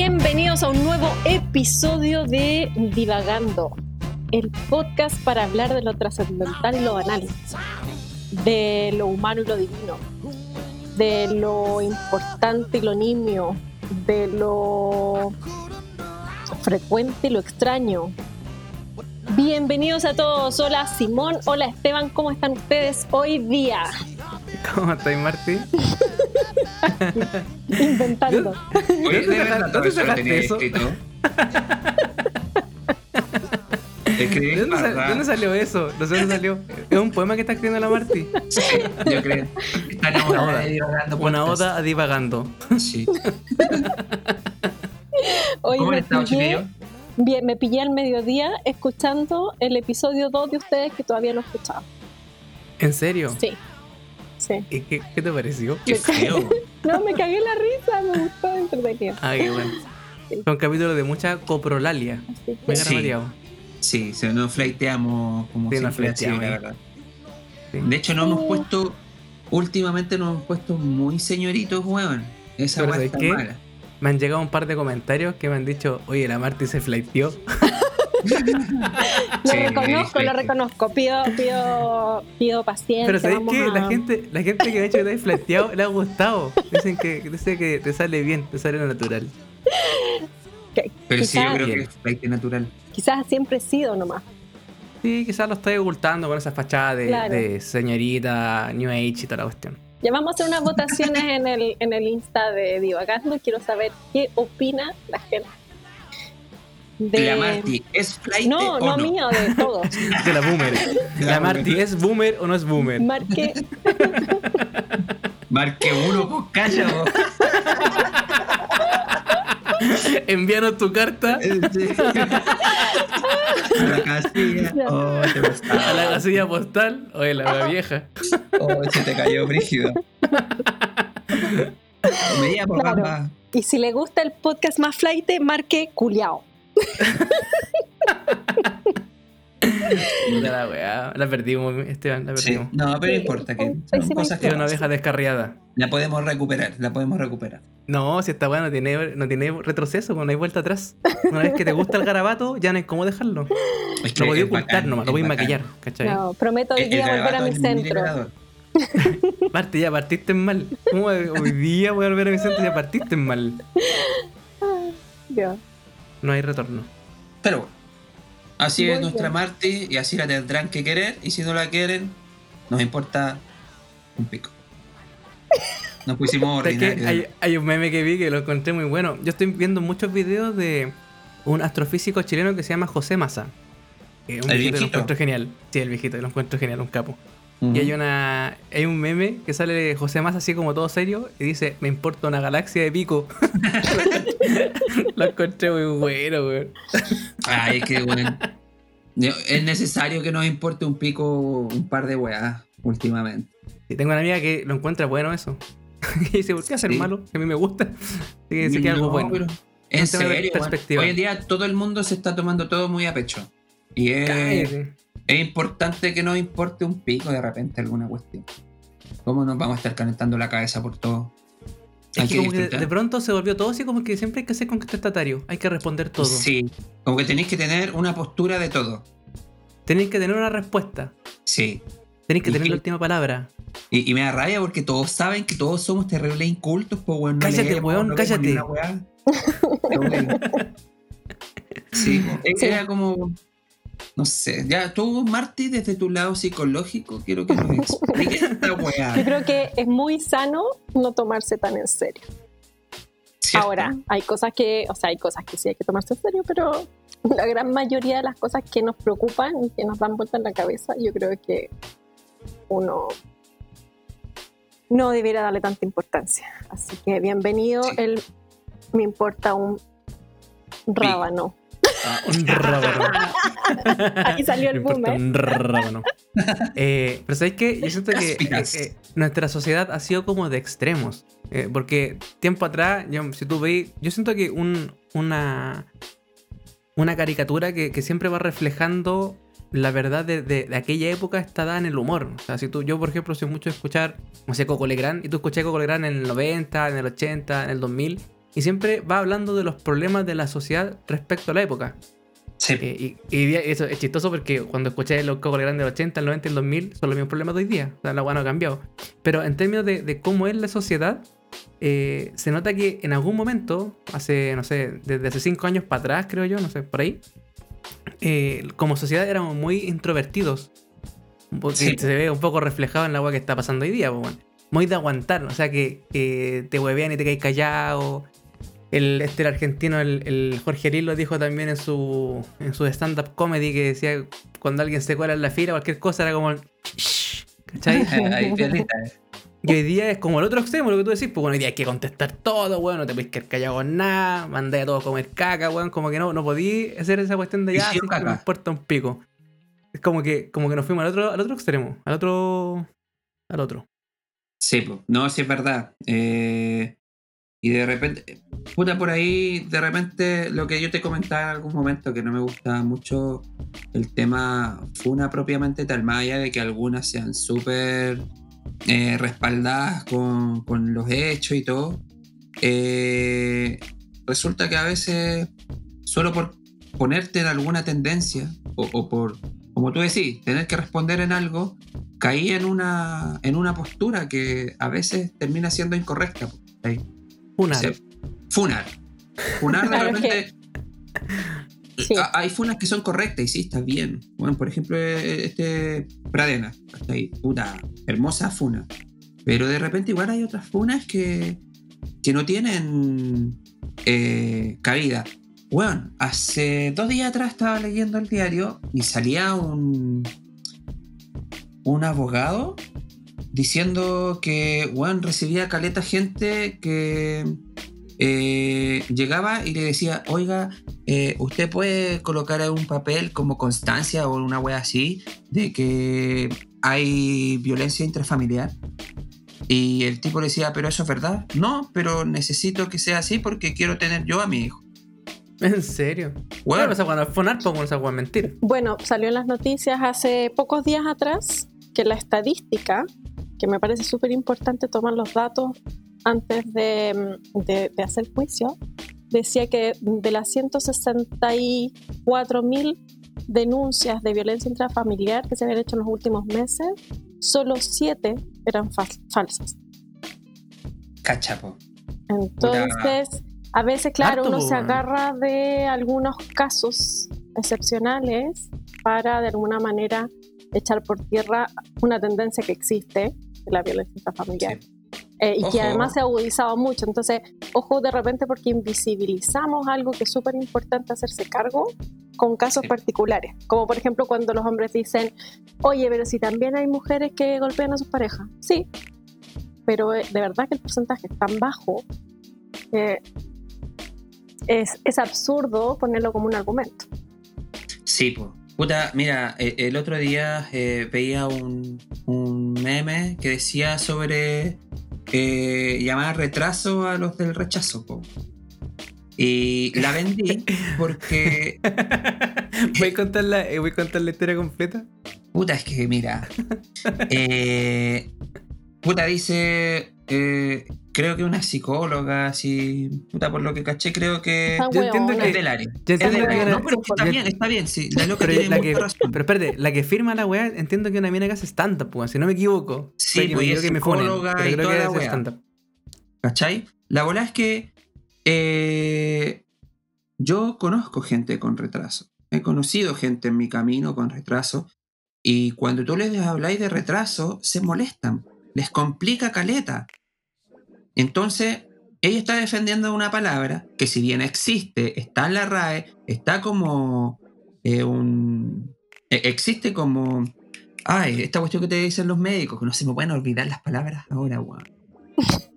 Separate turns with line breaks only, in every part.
Bienvenidos a un nuevo episodio de Divagando, el podcast para hablar de lo trascendental y lo banal, de lo humano y lo divino, de lo importante y lo nimio, de lo frecuente y lo extraño. Bienvenidos a todos. Hola Simón, hola Esteban, ¿cómo están ustedes hoy día?
¿Cómo estás, Martín?
Inventando.
Oye, de verdad,
¿Dónde
lo
sacaste eso?
escrito.
¿De dónde, sal-
barra.
de dónde salió eso? No sé dónde salió. Es un poema que está escribiendo la Marti.
Sí, yo creo. Está enamorada de divagando
Una oda a divagando.
Sí.
Hoy
¿Cómo han estado, chiquillos?
bien, me pillé al mediodía escuchando el episodio 2 de ustedes que todavía no he escuchado.
¿En serio?
Sí. Sí.
¿Y qué, qué te pareció?
Qué feo.
No, me cagué la risa, me gustó entretenido.
Ah, qué bueno. Fue un capítulo de mucha coprolalia.
Que-
Muy
Sí. Sí, se nos fleiteamos como
Sí,
siempre así,
fleiteamos
la verdad.
Sí.
De hecho, nos hemos puesto, últimamente nos hemos puesto muy señoritos, weón. Esa
Pero
weá
¿sabes
está mala.
Me han llegado un par de comentarios que me han dicho, oye, la Marti se flaiteó.
Lo
Sí,
reconozco,
sí,
lo reconozco. Pido, pido, pido paciencia.
Pero ¿sabéis
a-
La gente, la gente que ha hecho que te has flaiteado le ha gustado. Dicen que, dicen que te sale bien, te sale natural.
que
Pero sí, yo creo que es natural.
quizás siempre he sido nomás.
Sí, quizás lo estáis ocultando con esa fachada de,
Claro.
de señorita, New Age y toda la cuestión.
Ya vamos a hacer unas votaciones en el, en el Insta de Divagando. Quiero saber qué opina la gente. De...
La Marti, ¿es flight
No,
o
no,
no?
mío, de todos.
De la boomer. La
La
Marti,
boomer.
¿es boomer o no es boomer?
Marque
Marque uno, pues calla, vos.
Envíanos tu carta.
A la casilla. Oh, te
a la casilla postal. Oye, la vieja.
Oh, se te cayó brígido.
Claro. Y si le gusta el podcast más flight, marque culiao.
La wea. La perdimos, Esteban, la
Sí.
perdimos.
No, pero no importa, que son cosas
Es
que
una oveja descarriada.
la podemos recuperar, la podemos recuperar.
No, si esta weá no tiene, no tiene retroceso, pues no hay vuelta atrás. Una vez que te gusta el garabato, ya no hay cómo dejarlo.
Es que
Lo podía
es
ocultar
bacán,
nomás, lo
es
voy a maquillar, ¿cachai?
No, prometo hoy día volver a mi
es
centro.
ya partiste mal. ¿Cómo hoy día voy a volver a mi centro y ya partiste mal?
Ya.
No hay retorno.
Pero bueno, así
Muy
es nuestra. Marti y así la tendrán que querer. Y si no la quieren, nos importa un pico. Nos pusimos ordinarios.
Hay, hay un meme que vi que lo encontré muy bueno. Yo estoy viendo muchos videos de un astrofísico chileno que se llama José Massa. Que es un
¿El
viejito que lo
viejito?
encuentro genial. Sí, el viejito, lo encuentro genial, un capo. Y hay una hay un meme que sale de José Massa así como todo serio y dice, me importa una galaxia de pico. lo encontré muy bueno, weón.
Ay, qué bueno. Es necesario que nos importe un pico un par de weas últimamente.
Y tengo una amiga que lo encuentra bueno eso. y dice, ¿por qué hacer
Sí.
malo? Que a mí me gusta. Así que dice que es algo
No,
bueno.
pero en serio,
perspectiva.
hoy en día todo el mundo se está tomando todo muy a pecho. Y es. Es importante que nos importe un pico de repente alguna cuestión. ¿Cómo nos vamos a estar calentando la cabeza por todo? Hay
Es que como que de, pronto se volvió todo así como que siempre hay que ser contestatario. Hay que responder todo.
Sí, como que tenéis que tener una postura de todo.
Tenéis que tener una respuesta.
Sí.
Tenéis que
¿Y
tener la última palabra.
Y, y me da rabia porque todos saben que todos somos terribles incultos, pues weón. no
Cállate,
leemos,
weón,
no
cállate.
Sí. era como. No sé. Ya, tú, Marty, desde tu lado psicológico, quiero que nos expliques esta
Yo
weá.
creo que es muy sano no tomarse tan en serio.
¿cierto?
Ahora, hay cosas que, o sea, hay cosas que sí hay que tomarse en serio, pero la gran mayoría de las cosas que nos preocupan y que nos dan vuelta en la cabeza, yo creo que uno no debiera darle tanta importancia. Así que bienvenido,
Sí.
el me importa un rábano.
Ah, un rábano.
Ahí salió el boomer.
Un rábano. Eh, pero ¿sabéis qué? Yo siento que eh, eh, nuestra sociedad ha sido como de extremos. Eh, porque tiempo atrás, yo, si tú veis, yo siento que un, una, una caricatura que, que siempre va reflejando la verdad de, de- de aquella época está dada en el humor. O sea, si tú, yo por ejemplo, soy mucho de escuchar, no sé, Coco Legrand, y tú escuchás Coco Legrand en el 90, en el 80, en el 2000, y siempre va hablando de los problemas de la sociedad respecto a la época.
Sí.
Eh, y, y eso es chistoso porque cuando escuché los cocos grandes del 80, el 90 y el 2000 son los mismos problemas de hoy día. O sea, la agua no ha cambiado. Pero en términos de, de cómo es la sociedad, eh, se nota que en algún momento, hace, no sé, desde hace cinco años para atrás, creo yo, no sé, por ahí, eh, como sociedad éramos muy introvertidos. Porque
Sí.
se ve un poco reflejado en la agua que está pasando hoy día. pues, bueno. Muy de aguantar, o sea, que, que te huevean y te caes callado. El, este el argentino, el, el Jorge Lil lo dijo también en su, en su stand-up comedy que decía cuando alguien se cuela en la fila, cualquier cosa era como el ¿cachai?
Ahí.
Y hoy día es como el otro extremo, lo que tú decís, pues bueno, hoy día hay que contestar todo, weón, no te puedes quedar callado con nada, mandé a todos a comer caca, weón, como que no, no podí hacer esa cuestión de ya,
sí,
que me importa un pico. Es como que, como que nos fuimos al otro, al otro extremo, al otro, al otro.
Sí, no, sí es verdad. Eh, y de repente, puta, por ahí, de repente, lo que yo te comentaba en algún momento, que no me gusta mucho el tema Funa propiamente tal, más allá de que algunas sean súper eh, respaldadas con, con los hechos y todo. eh, resulta que a veces, solo por ponerte en alguna tendencia, o, o por, como tú decís, tener que responder en algo, caí en una, en una postura que a veces termina siendo incorrecta.
Una.
Se- Funar. Funar de
es
repente.
Sí.
Hay funas que son correctas y sí, está bien. Bueno, por ejemplo, eh, este Pradena. ¿cachai? Puta, hermosa funa. Pero de repente igual hay otras funas que, que no tienen eh, cabida. Bueno, hace dos días atrás estaba leyendo el diario y salía un, un abogado diciendo que bueno, recibía caleta gente que eh, llegaba y le decía, oiga, eh, usted puede colocar un papel como constancia o una wea así de que hay violencia intrafamiliar. Y el tipo le decía, pero eso es verdad. No, pero necesito que sea así porque quiero tener yo a mi hijo.
¿En serio?
Bueno,
Bueno, esa weá no es fonar, pues esa weá es mentir.
Bueno, salió en las noticias hace pocos días atrás que la estadística, que me parece súper importante tomar los datos antes de, de- de hacer juicio, decía que de las 164 mil denuncias de violencia intrafamiliar que se habían hecho en los últimos meses, solo 7 eran fal- falsas.
cachapo.
Entonces, a veces, claro,
Harto,
uno se agarra de algunos casos excepcionales para de alguna manera echar por tierra una tendencia que existe la violencia intrafamiliar. Eh, y
Ojo.
que además se ha agudizado mucho. Entonces, ojo de repente porque invisibilizamos algo que es súper importante hacerse cargo con casos
Sí.
particulares. Como por ejemplo cuando los hombres dicen, oye, pero si también hay mujeres que golpean a sus parejas. Sí, pero eh, de verdad que el porcentaje es tan bajo que es, es absurdo ponerlo como un argumento.
Sí, po. Puta, mira, eh, el otro día eh, veía un, un meme que decía sobre eh, llamar retraso a los del rechazo, po. Y la vendí porque,
¿Voy a, contar la, ¿Voy a contar la historia completa?
puta, es que mira, eh, puta dice, creo que una psicóloga, así, puta, por lo que caché, creo que
yo entiendo
huevona.
es del área.
Yo
Es del
que
área. No, pero está
yo-
bien, está bien, sí, la loca
Pero,
tiene
la que,
razón.
pero espérate, la que firma la weá, entiendo que una mina que hace stand-up, si no me equivoco.
Sí,
Puede que
pues,
me
y es
me pero creo
toda
que
la
hace
weá.
stand-up.
¿Cachai? La bola es que eh, yo conozco gente con retraso. He conocido gente en mi camino con retraso. Y cuando tú les habláis de retraso, se molestan. Les complica caleta. Entonces, ella está defendiendo una palabra que si bien existe, está en la RAE, está como eh, un... eh, existe como... Ay, esta cuestión que te dicen los médicos, que no se me pueden olvidar las palabras ahora, weón.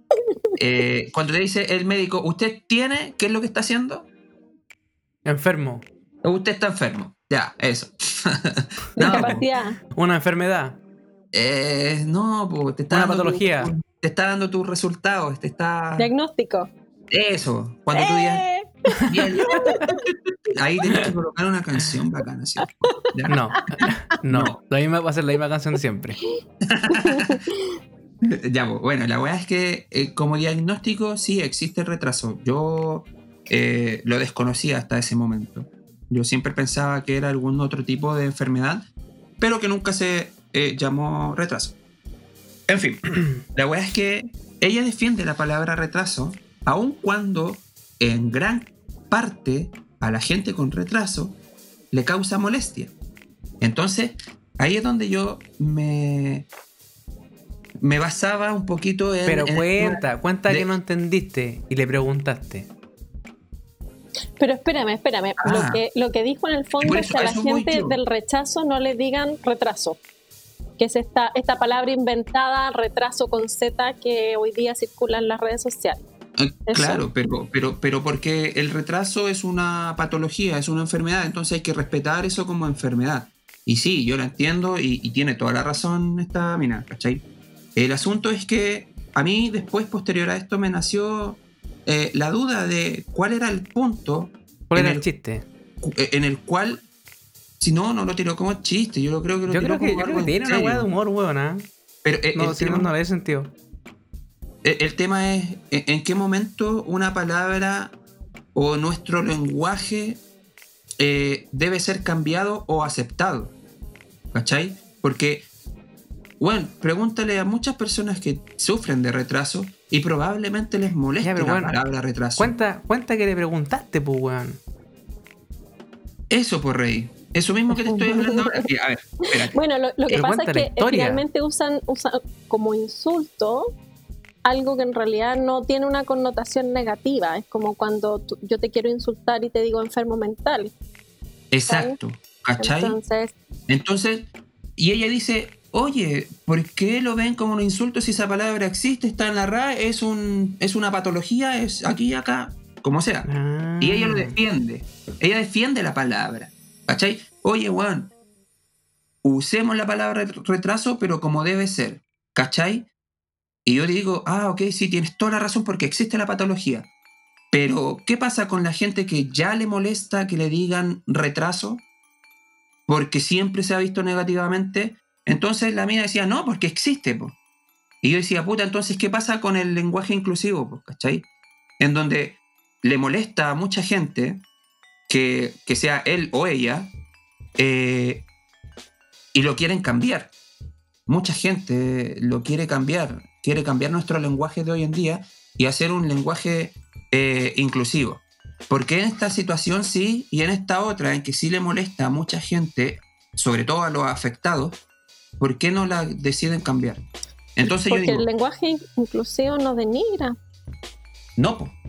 Eh, cuando te dice el médico, ¿usted tiene? ¿Qué es lo que está haciendo?
Enfermo.
Usted está enfermo. Ya, eso. no.
Una enfermedad.
Eh, no, po, te está
Una
dando
patología.
Te está dando tus resultados. Te está.
Diagnóstico.
Eso. Cuando tú digas.
¡Eh!
bien, Ahí tienes que colocar una canción bacana, ¿sí? Ya.
No, no,
No.
La misma va a ser la misma canción de siempre.
Ya, pues, bueno, la weá es que eh, como diagnóstico sí existe el retraso. Yo eh, lo desconocía hasta ese momento. Yo siempre pensaba que era algún otro tipo de enfermedad, pero que nunca se eh, llamó retraso. En fin, la weá es que ella defiende la palabra retraso, aun cuando en gran parte a la gente con retraso le causa molestia. Entonces, ahí es donde yo me, me basaba un poquito en...
Pero
en-
cuenta, cuenta
de-
que no entendiste y le preguntaste.
Pero espérame, espérame.
Ah.
Lo, que, lo que dijo en el fondo es que a la gente del rechazo no le digan retraso. Que es esta, esta palabra inventada, retraso con Z, que hoy día circula en las redes sociales. Eso.
Claro, pero, pero, pero porque el retraso es una patología, es una enfermedad, entonces hay que respetar eso como enfermedad. Y sí, yo lo entiendo y, y tiene toda la razón esta mina, ¿cachai? El asunto es que a mí después, posterior a esto, me nació eh, la duda de cuál era el punto
¿Cuál era
el-
el chiste?
eh, en el cual, si no, no lo tiró como chiste, yo lo creo que lo
Yo
tiró
creo que,
como
yo creo
algo
que
en
tiene una weá de humor, weón. ¿ah?
Pero eh,
No,
el,
si no,
tema,
no le da sentido.
el- el tema es en, en qué momento una palabra o nuestro lenguaje eh, debe ser cambiado o aceptado. ¿Cachai? Porque, bueno, pregúntale a muchas personas que sufren de retraso y probablemente les moleste
Ya, pero
la
bueno,
palabra retraso.
Cuenta, cuenta que le preguntaste, pues, weón.
Eso por rey. Eso mismo que te estoy hablando ahora. A ver, espérate.
Bueno, lo, lo que pasa es que eh, finalmente usan, usan como insulto algo que en realidad no tiene una connotación negativa. Es como cuando tú- yo te quiero insultar y te digo enfermo mental.
Exacto. ¿Cachai?
Entonces,
Entonces, y ella dice, oye, ¿por qué lo ven como un insulto si esa palabra existe, está en la RAE, es, un, es una patología, es aquí y acá, como sea?
Ah.
Y ella lo defiende. Ella defiende la palabra. ¿Cachai? Oye, Juan, usemos la palabra retraso, pero como debe ser. ¿Cachai? Y yo digo, ah, ok, sí, tienes toda la razón porque existe la patología. Pero, ¿qué pasa con la gente que ya le molesta que le digan retraso? Porque siempre se ha visto negativamente. Entonces la mía decía, no, porque existe, po. Y yo decía, puta, entonces, ¿qué pasa con el lenguaje inclusivo, po? ¿cachai? En donde le molesta a mucha gente que, que sea él o ella eh, y lo quieren cambiar. Mucha gente lo quiere cambiar, quiere cambiar nuestro lenguaje de hoy en día y hacer un lenguaje eh, inclusivo. Porque en esta situación sí y en esta otra, en que sí le molesta a mucha gente, sobre todo a los afectados, ¿por qué no la deciden cambiar? Entonces yo
porque
digo,
el lenguaje inclusivo no denigra.
no.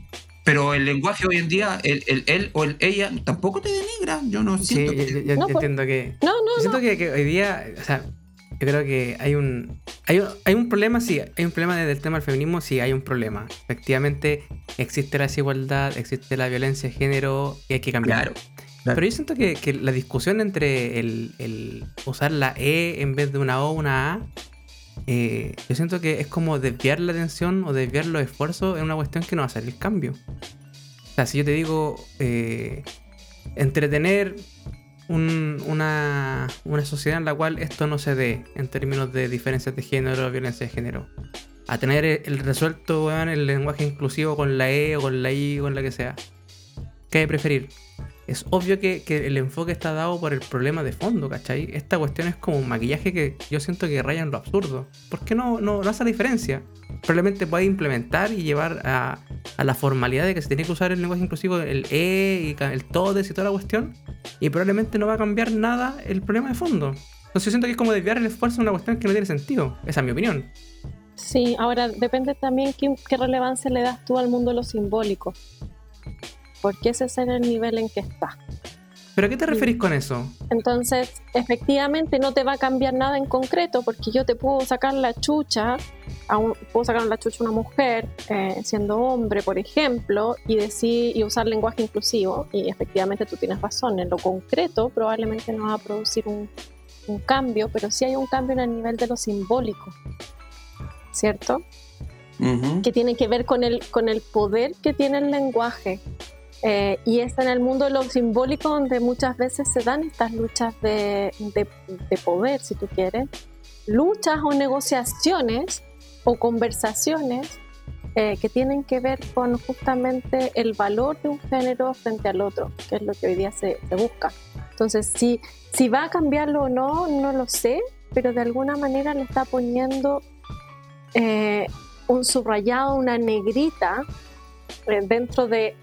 Pero el lenguaje hoy en día, el, el él o el ella, tampoco te denigra. Yo no siento que-
yo- yo
No,
entiendo que.
No, no, no.
siento que, que hoy día, o sea, yo creo que hay un, hay un, hay un problema, sí, hay un problema desde el tema del feminismo, sí, hay un problema. Efectivamente, existe la desigualdad, existe la violencia de género y hay que cambiar.
Claro. claro.
Pero yo siento que, que la discusión entre el, el usar la E en vez de una O o una A, eh, yo siento que es como desviar la atención o desviar los esfuerzos en una cuestión que no va a hacer el cambio. O sea, si yo te digo eh, entretener un- una, una sociedad en la cual esto no se dé en términos de diferencias de género, violencia de género, a tener el, el resuelto weón, el lenguaje inclusivo con la E o con la I o con la que sea, ¿qué hay que preferir? Es obvio que, el enfoque está dado por el problema de fondo, ¿cachai? Esta cuestión es como un maquillaje que yo siento que raya en lo absurdo. ¿Por qué no, no, hace la diferencia? Probablemente puede implementar y llevar a, a la formalidad de que se tiene que usar el lenguaje inclusivo, el E y el todes y toda la cuestión, y probablemente no va a cambiar nada el problema de fondo. Entonces yo siento que es como desviar el esfuerzo en una cuestión que no tiene sentido. Esa es mi opinión.
Sí, ahora depende también qué, qué relevancia le das tú al mundo de lo simbólico. Porque ese es el nivel en que está.
¿Pero a qué te referís con eso?
Entonces, efectivamente no te va a cambiar nada en concreto porque yo te puedo sacar la chucha, a un- puedo sacar la chucha a una mujer eh, siendo hombre, por ejemplo, y decir y usar lenguaje inclusivo. Y efectivamente tú tienes razón, en lo concreto probablemente no va a producir un, un cambio, pero sí hay un cambio en el nivel de lo simbólico, ¿cierto? Que tiene que ver con el, con el poder que tiene el lenguaje. Eh, y es en el mundo de lo simbólico donde muchas veces se dan estas luchas de, de- de poder, si tú quieres, luchas o negociaciones o conversaciones eh, que tienen que ver con justamente el valor de un género frente al otro, que es lo que hoy día se, busca. Entonces, si, si va a cambiarlo o no, no lo sé, pero de alguna manera le está poniendo eh, un subrayado, una negrita eh, dentro de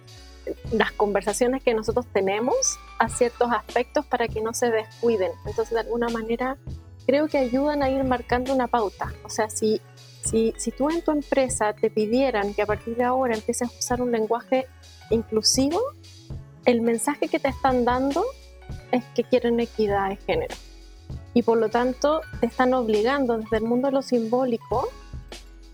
las conversaciones que nosotros tenemos a ciertos aspectos para que no se descuiden. Entonces, de alguna manera, creo que ayudan a ir marcando una pauta. O sea, si si, si tú en tu empresa te pidieran que a partir de ahora empieces a usar un lenguaje inclusivo, el mensaje que te están dando es que quieren equidad de género. Y por lo tanto te están obligando desde el mundo de lo simbólico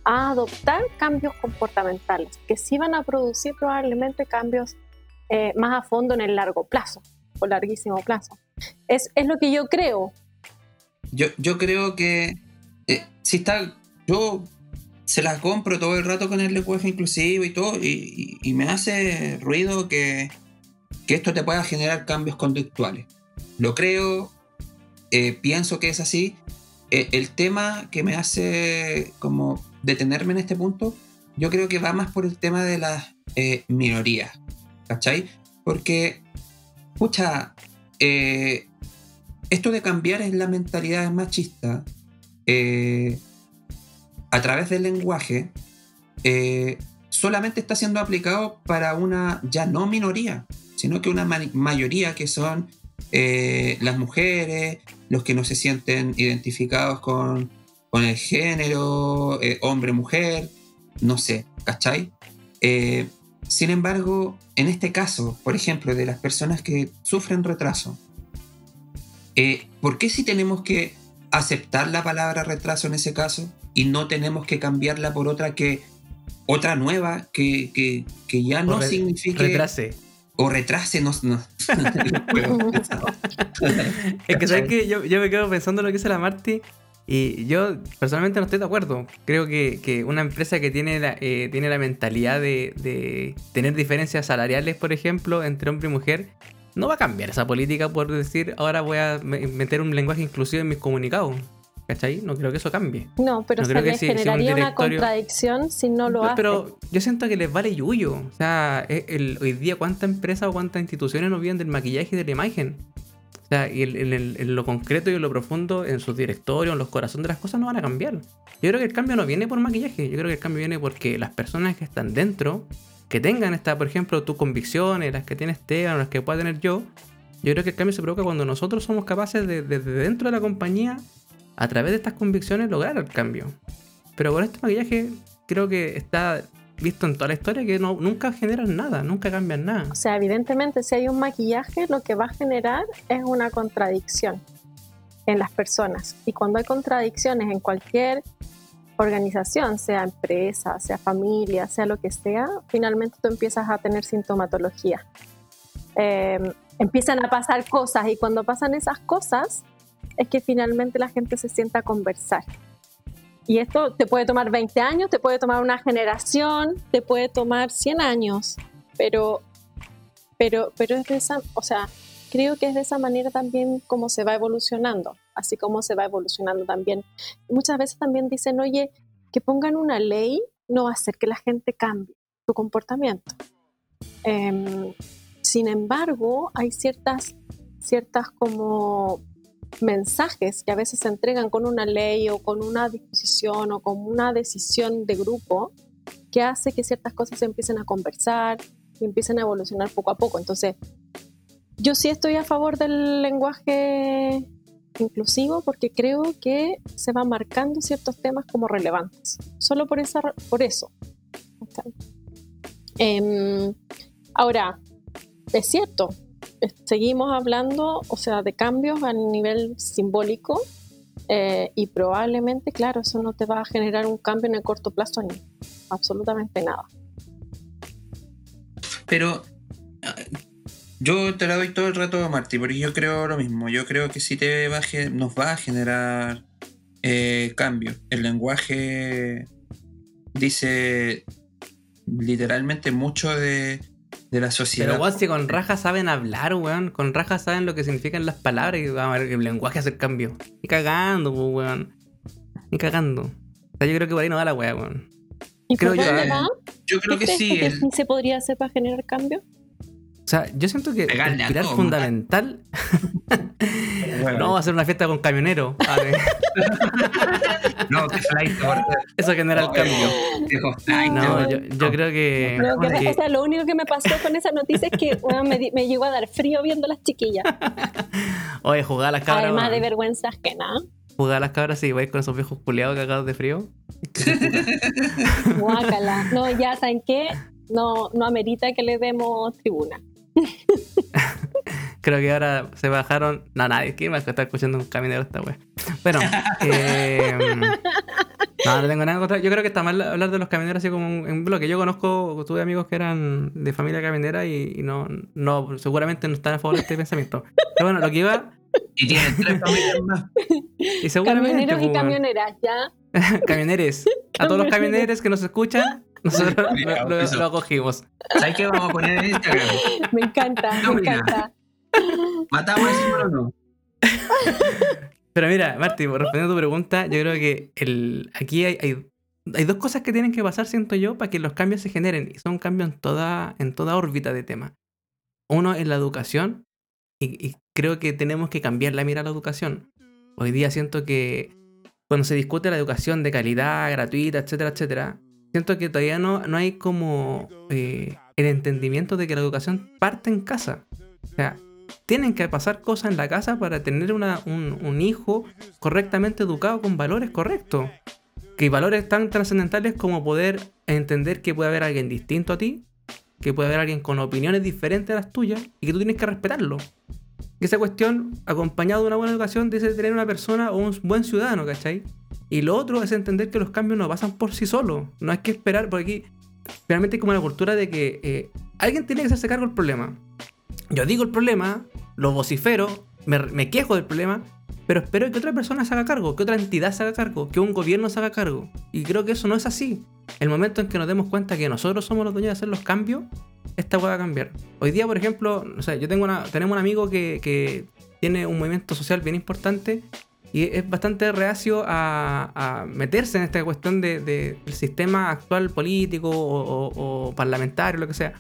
a adoptar cambios comportamentales que sí van a producir probablemente cambios eh, más a fondo en el largo plazo o larguísimo plazo. Es, es lo que yo creo.
Yo, yo creo que eh, si está yo se las compro todo el rato con el lenguaje inclusivo y todo, y, me hace ruido que, esto te pueda generar cambios conductuales. Lo creo, eh, pienso que es así. Eh, el tema que me hace como detenerme en este punto, yo creo que va más por el tema de las eh, minorías, ¿cachai? Porque, pucha, esto de cambiar es la mentalidad machista. Eh, a través del lenguaje eh, solamente está siendo aplicado para una ya no minoría, sino que una mayoría que son eh, las mujeres, los que no se sienten identificados con, el género, eh, hombre, mujer, no sé, ¿cachai? sin embargo, en este caso, por ejemplo, de las personas que sufren retraso, ¿por qué si tenemos que aceptar la palabra retraso en ese caso? y no tenemos que cambiarla por otra que otra nueva que, que, ya no signifique
retrase
o retrase no, no.
es que sabes que yo, yo, me quedo pensando en lo que dice la Marty y yo personalmente no estoy de acuerdo creo que, que una empresa que tiene la, eh, tiene la mentalidad de, de tener diferencias salariales por ejemplo entre hombre y mujer no va a cambiar esa política por decir ahora voy a meter un lenguaje inclusivo en mis comunicados ¿Cachai? No creo que eso cambie.
No, pero se les generaría una contradicción si no lo
hace. Pero yo siento que les vale yuyo. O sea, el, hoy día cuántas empresas o cuántas instituciones nos viven del maquillaje y de la imagen. O sea, y en, lo concreto y en lo profundo, en sus directorios, en los corazones de las cosas no van a cambiar. Yo creo que el cambio no viene por maquillaje, yo creo que el cambio viene porque las personas que están dentro, que tengan esta, por ejemplo, tus convicciones, las que tienes Esteban, las que pueda tener yo, yo creo que el cambio se provoca cuando nosotros somos capaces de, desde dentro de la compañía a través de estas convicciones lograr el cambio. Pero con este maquillaje creo que está visto en toda la historia que nunca generan nada, nunca cambian nada.
O sea, evidentemente si hay un maquillaje lo que va a generar es una contradicción en las personas. Y cuando hay contradicciones en cualquier organización, sea empresa, sea familia, sea lo que sea, finalmente tú empiezas a tener sintomatología. Em, empiezan a pasar cosas y cuando pasan esas cosas, es que finalmente la gente se sienta a conversar. Y esto te puede tomar 20 años, te puede tomar una generación, te puede tomar 100 años, pero, pero, pero es de esa, o sea, creo que es de esa manera también como se va evolucionando, así como se va evolucionando también. Muchas veces también dicen, oye, que pongan una ley no va a hacer que la gente cambie su comportamiento. Em, sin embargo, hay ciertas, ciertas como mensajes que a veces se entregan con una ley o con una disposición o con una decisión de grupo que hace que ciertas cosas se empiecen a conversar y empiecen a evolucionar poco a poco. Entonces, yo sí estoy a favor del lenguaje inclusivo porque creo que se van marcando ciertos temas como relevantes. Solo por, esa, por eso. Em, ahora, es cierto, seguimos hablando, o sea, de cambios a nivel simbólico eh, y probablemente, claro, eso no te va a generar un cambio en el corto plazo ni absolutamente nada.
Pero yo te la doy todo el rato, Marti, porque yo creo lo mismo. Yo creo que sí te va nos va a generar eh, cambio. El lenguaje dice literalmente mucho de de la sociedad.
Pero weón, si con rajas saben hablar, weón. Con rajas saben lo que significan las palabras y a ver, el lenguaje hace cambio. Y cagando, weón. Y cagando. O sea, yo creo que por ahí no da la weá, weón.
¿Y
Creo yo,
eh? Yo creo
¿Qué
que
crees
sí.
que
el-
se podría hacer para generar cambio?
O sea, yo siento que
Pegarle
el pilar fundamental
Bueno,
no va a ser una fiesta con camionero. A ver,
no, que flight,
Eso genera el
No,
cambio. No, yo, yo creo que.
Lo, que-
que-
o sea, lo único que me pasó con esa noticia es que me, me llegó a dar frío viendo las chiquillas.
Oye, jugar a las cabras.
Además de
weón.
vergüenza ajena.
Jugar a las cabras y vais con esos viejos culiados cagados de frío.
Guácala. No, ya, ¿saben qué? No, no amerita que le demos tribuna.
Creo que ahora se bajaron. No, nadie. ¿Quién más que está escuchando un caminero esta wea? Bueno, eh, no, no tengo nada contra. Yo creo que está mal hablar de los camineros así como en en bloque. Yo conozco, tuve amigos que eran de familia caminera y, y no, no, seguramente no están a favor de este pensamiento. Pero bueno, lo que iba.
Y tienen tres familias más.
Y seguramente.
Camioneros y
pues,
camioneras, ya.
camioneres. A todos los camioneres que nos escuchan, nosotros
Mira,
lo, lo-
eso.
lo acogimos.
¿Sabes qué vamos a poner en Instagram?
Me encanta, me
Nómina.
encanta.
¿Matamos a ese o no?
Pero mira, Marti, respondiendo a tu pregunta, yo creo que el, aquí hay, hay, hay dos cosas que tienen que pasar, siento yo, para que los cambios se generen. Y son cambios en toda, en toda órbita de tema. Uno es la educación. Y, y creo que tenemos que cambiar la mirada a la educación. Hoy día siento que cuando se discute la educación de calidad, gratuita, etcétera, etcétera, siento que todavía no, no hay como eh, el entendimiento de que la educación parte en casa. O sea, tienen que pasar cosas en la casa para tener un, un hijo correctamente educado con valores correctos. Que valores tan trascendentales como poder entender que puede haber alguien distinto a ti, que puede haber alguien con opiniones diferentes a las tuyas y que tú tienes que respetarlo. Y esa cuestión, acompañado de una buena educación, dice tener una persona o un buen ciudadano, ¿cachai? Y lo otro es entender que los cambios no pasan por sí solos. No hay que esperar, porque aquí realmente hay como una cultura de que eh, alguien tiene que hacerse cargo del problema. Yo digo el problema, lo vocifero, me, me quejo del problema, pero espero que otra persona se haga cargo, que otra entidad se haga cargo, que un gobierno se haga cargo. Y creo que eso no es así. El momento en que nos demos cuenta que nosotros somos los dueños de hacer los cambios, esta va a cambiar. Hoy día, por ejemplo, no sé, yo tengo una, tenemos un amigo que, que tiene un movimiento social bien importante y es bastante reacio a, a meterse en esta cuestión de- de- del sistema actual político o, o- o parlamentario, lo que sea.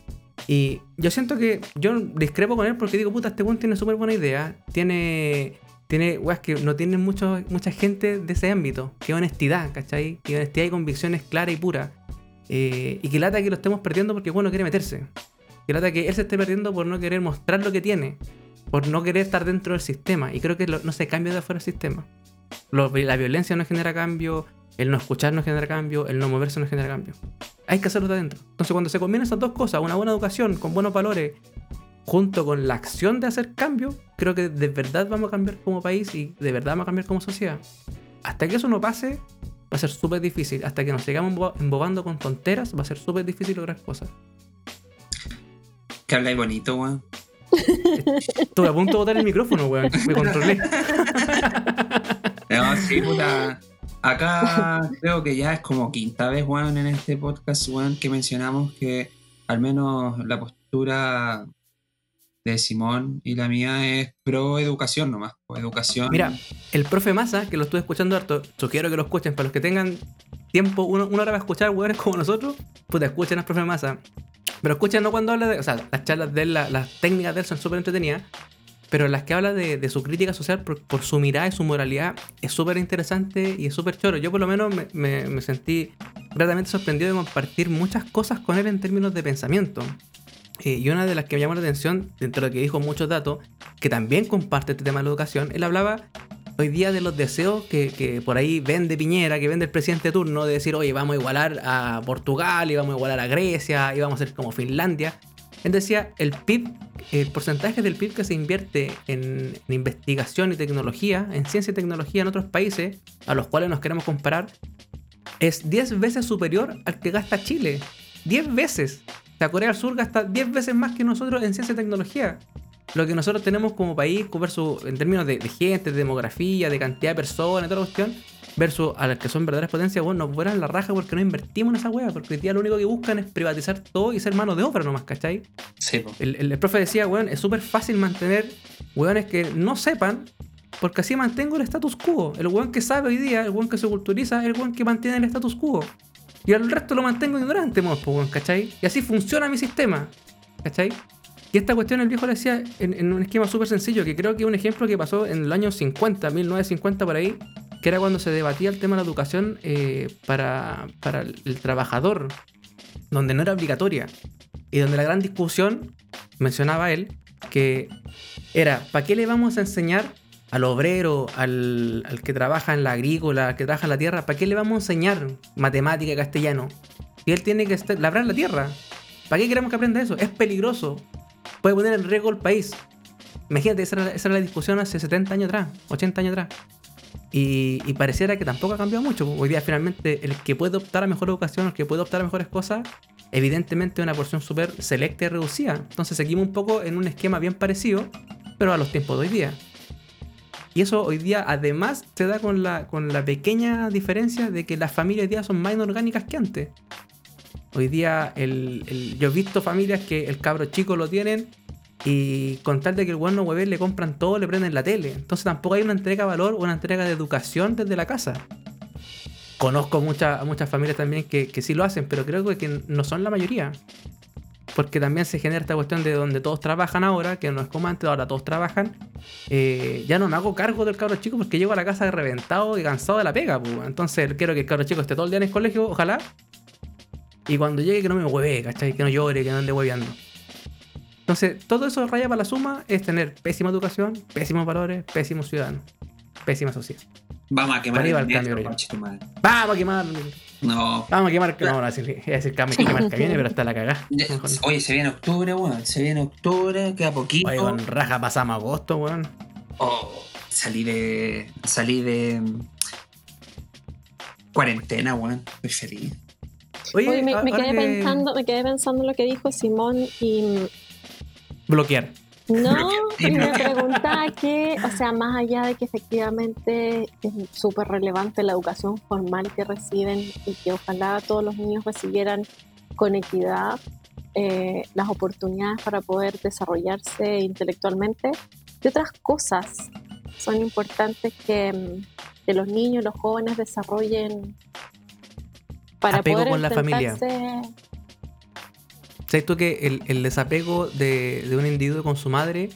Y yo siento que yo discrepo con él porque digo, puta, este buen tiene súper buena idea. Tiene, tiene weas que no tienen mucho, mucha gente de ese ámbito. Que honestidad, ¿cachai? Que honestidad y convicciones claras y puras. Eh, y que lata que lo estemos perdiendo porque bueno quiere meterse. Que lata que él se esté perdiendo por no querer mostrar lo que tiene. Por no querer estar dentro del sistema. Y creo que no se cambia de afuera del sistema. La violencia no genera cambio. El no escuchar no genera cambio. El no moverse no genera cambio. Hay que hacerlo de adentro. Entonces, cuando se combinan esas dos cosas, una buena educación con buenos valores, junto con la acción de hacer cambio, creo que de verdad vamos a cambiar como país y de verdad vamos a cambiar como sociedad. Hasta que eso no pase, va a ser súper difícil. Hasta que nos sigamos embo- embobando con tonteras, va a ser súper difícil lograr cosas.
Que habláis bonito, weón.
Estuve a punto de botar el micrófono, weón. Me controlé.
No, sí, puta. Acá creo que ya es como quinta vez, weón, en este podcast, weón, que mencionamos que al menos la postura de Simón y la mía es pro educación nomás. educación.
Mira, el profe Massa, que lo estuve escuchando harto, sugiero que lo escuchen. Para los que tengan tiempo, uno- una hora para escuchar weones como nosotros, puta, escuchen al profe Massa. Pero escuchen no cuando habla de. O sea, las charlas de él, la- las técnicas de él son súper entretenidas. Pero las que habla de, de su crítica social por, su mirada y su moralidad es súper interesante y es súper choro. Yo por lo menos me, me- me sentí gratamente sorprendido de compartir muchas cosas con él en términos de pensamiento. Eh, y una de las que me llamó la atención, dentro de lo que dijo muchos datos, que también comparte este tema de la educación, él hablaba hoy día de los deseos que, que por ahí vende Piñera, que vende el presidente de turno, de decir, oye, vamos a igualar a Portugal, y vamos a igualar a Grecia, y vamos a ser como Finlandia. Él decía, el PIB, el porcentaje del PIB que se invierte en, en investigación y tecnología, en ciencia y tecnología en otros países, a los cuales nos queremos comparar, es 10 veces superior al que gasta Chile. 10 veces. O sea, Corea del Sur gasta 10 veces más que nosotros en ciencia y tecnología. Lo que nosotros tenemos como país, versus, en términos de, de gente, de demografía, de cantidad de personas, toda la cuestión, versus a las que son verdaderas potencias, bueno, nos vuelan la raja porque no invertimos en esa wea, porque hoy día lo único que buscan es privatizar todo y ser mano de obra nomás, ¿cachai?
Sí, po.
El, el- el profe decía, weón, es súper fácil mantener weones que no sepan porque así mantengo el status quo. El weón que sabe hoy día, el weón que se culturiza, el weón que mantiene el status quo. Y al resto lo mantengo ignorante, pues, weón, ¿cachai? Y así funciona mi sistema, ¿cachai? Y esta cuestión el viejo le decía en, un esquema súper sencillo, que creo que es un ejemplo que pasó en el año 50, 1950 por ahí, que era cuando se debatía el tema de la educación eh, para, para el trabajador, donde no era obligatoria. Y donde la gran discusión, mencionaba él, que era, ¿para qué le vamos a enseñar al obrero, al, que trabaja en la agrícola, al que trabaja en la tierra, ¿para qué le vamos a enseñar matemática castellano? Y él tiene que labrar la tierra. ¿Para qué queremos que aprenda eso? Es peligroso. Puede poner en riesgo el país. Imagínate, esa era, esa la discusión hace 70 años atrás, 80 años atrás. Y, pareciera que tampoco ha cambiado mucho. Hoy día finalmente el que puede optar a mejor educación, el que puede optar a mejores cosas, evidentemente es una porción súper selecta y reducida. Entonces seguimos un poco en un esquema bien parecido, pero a los tiempos de hoy día. Y eso hoy día además se da con la, con la pequeña diferencia de que las familias hoy día son más inorgánicas que antes. Hoy día el, yo he visto familias que el cabro chico lo tienen y con tal de que el bueno hueve le compran todo, le prenden la tele. Entonces tampoco hay una entrega de valor o una entrega de educación desde la casa. Conozco muchas muchas familias también que, que sí lo hacen, pero creo que no son la mayoría. Porque también se genera esta cuestión de donde todos trabajan ahora, que no es como antes, ahora todos trabajan. Eh, ya no me hago cargo del cabro chico porque llego a la casa reventado y cansado de la pega. Pues. Entonces quiero que el cabro chico esté todo el día en el colegio, ojalá. Y cuando llegue que no me hueve, ¿cachai? Que no llore, que no ande hueveando. Entonces, todo eso raya para la suma es tener pésima educación, pésimos valores, pésimos ciudadanos, pésima sociedad.
Vamos a quemar el,
cambio, Vamos a quemar.
No.
Vamos a quemar. No, no, es decir, cambio que quemar que viene, pero está la cagada.
Oye, se viene octubre, weón. Se viene octubre, queda poquito.
Oye, con raja pasamos agosto, weón.
Oh, salí de. Salí de. Cuarentena, weón. Estoy feliz.
Oye, me, quedé pensando, me quedé pensando en lo que dijo Simón y
bloquear.
No, me preguntaba que, o sea, más allá de que efectivamente es súper relevante la educación formal que reciben y que ojalá todos los niños recibieran con equidad eh, las oportunidades para poder desarrollarse intelectualmente, ¿qué otras cosas son importantes que, que los niños, los jóvenes desarrollen
para Apego poder con la familia ¿Sabes tú que el, desapego de, un individuo con su madre,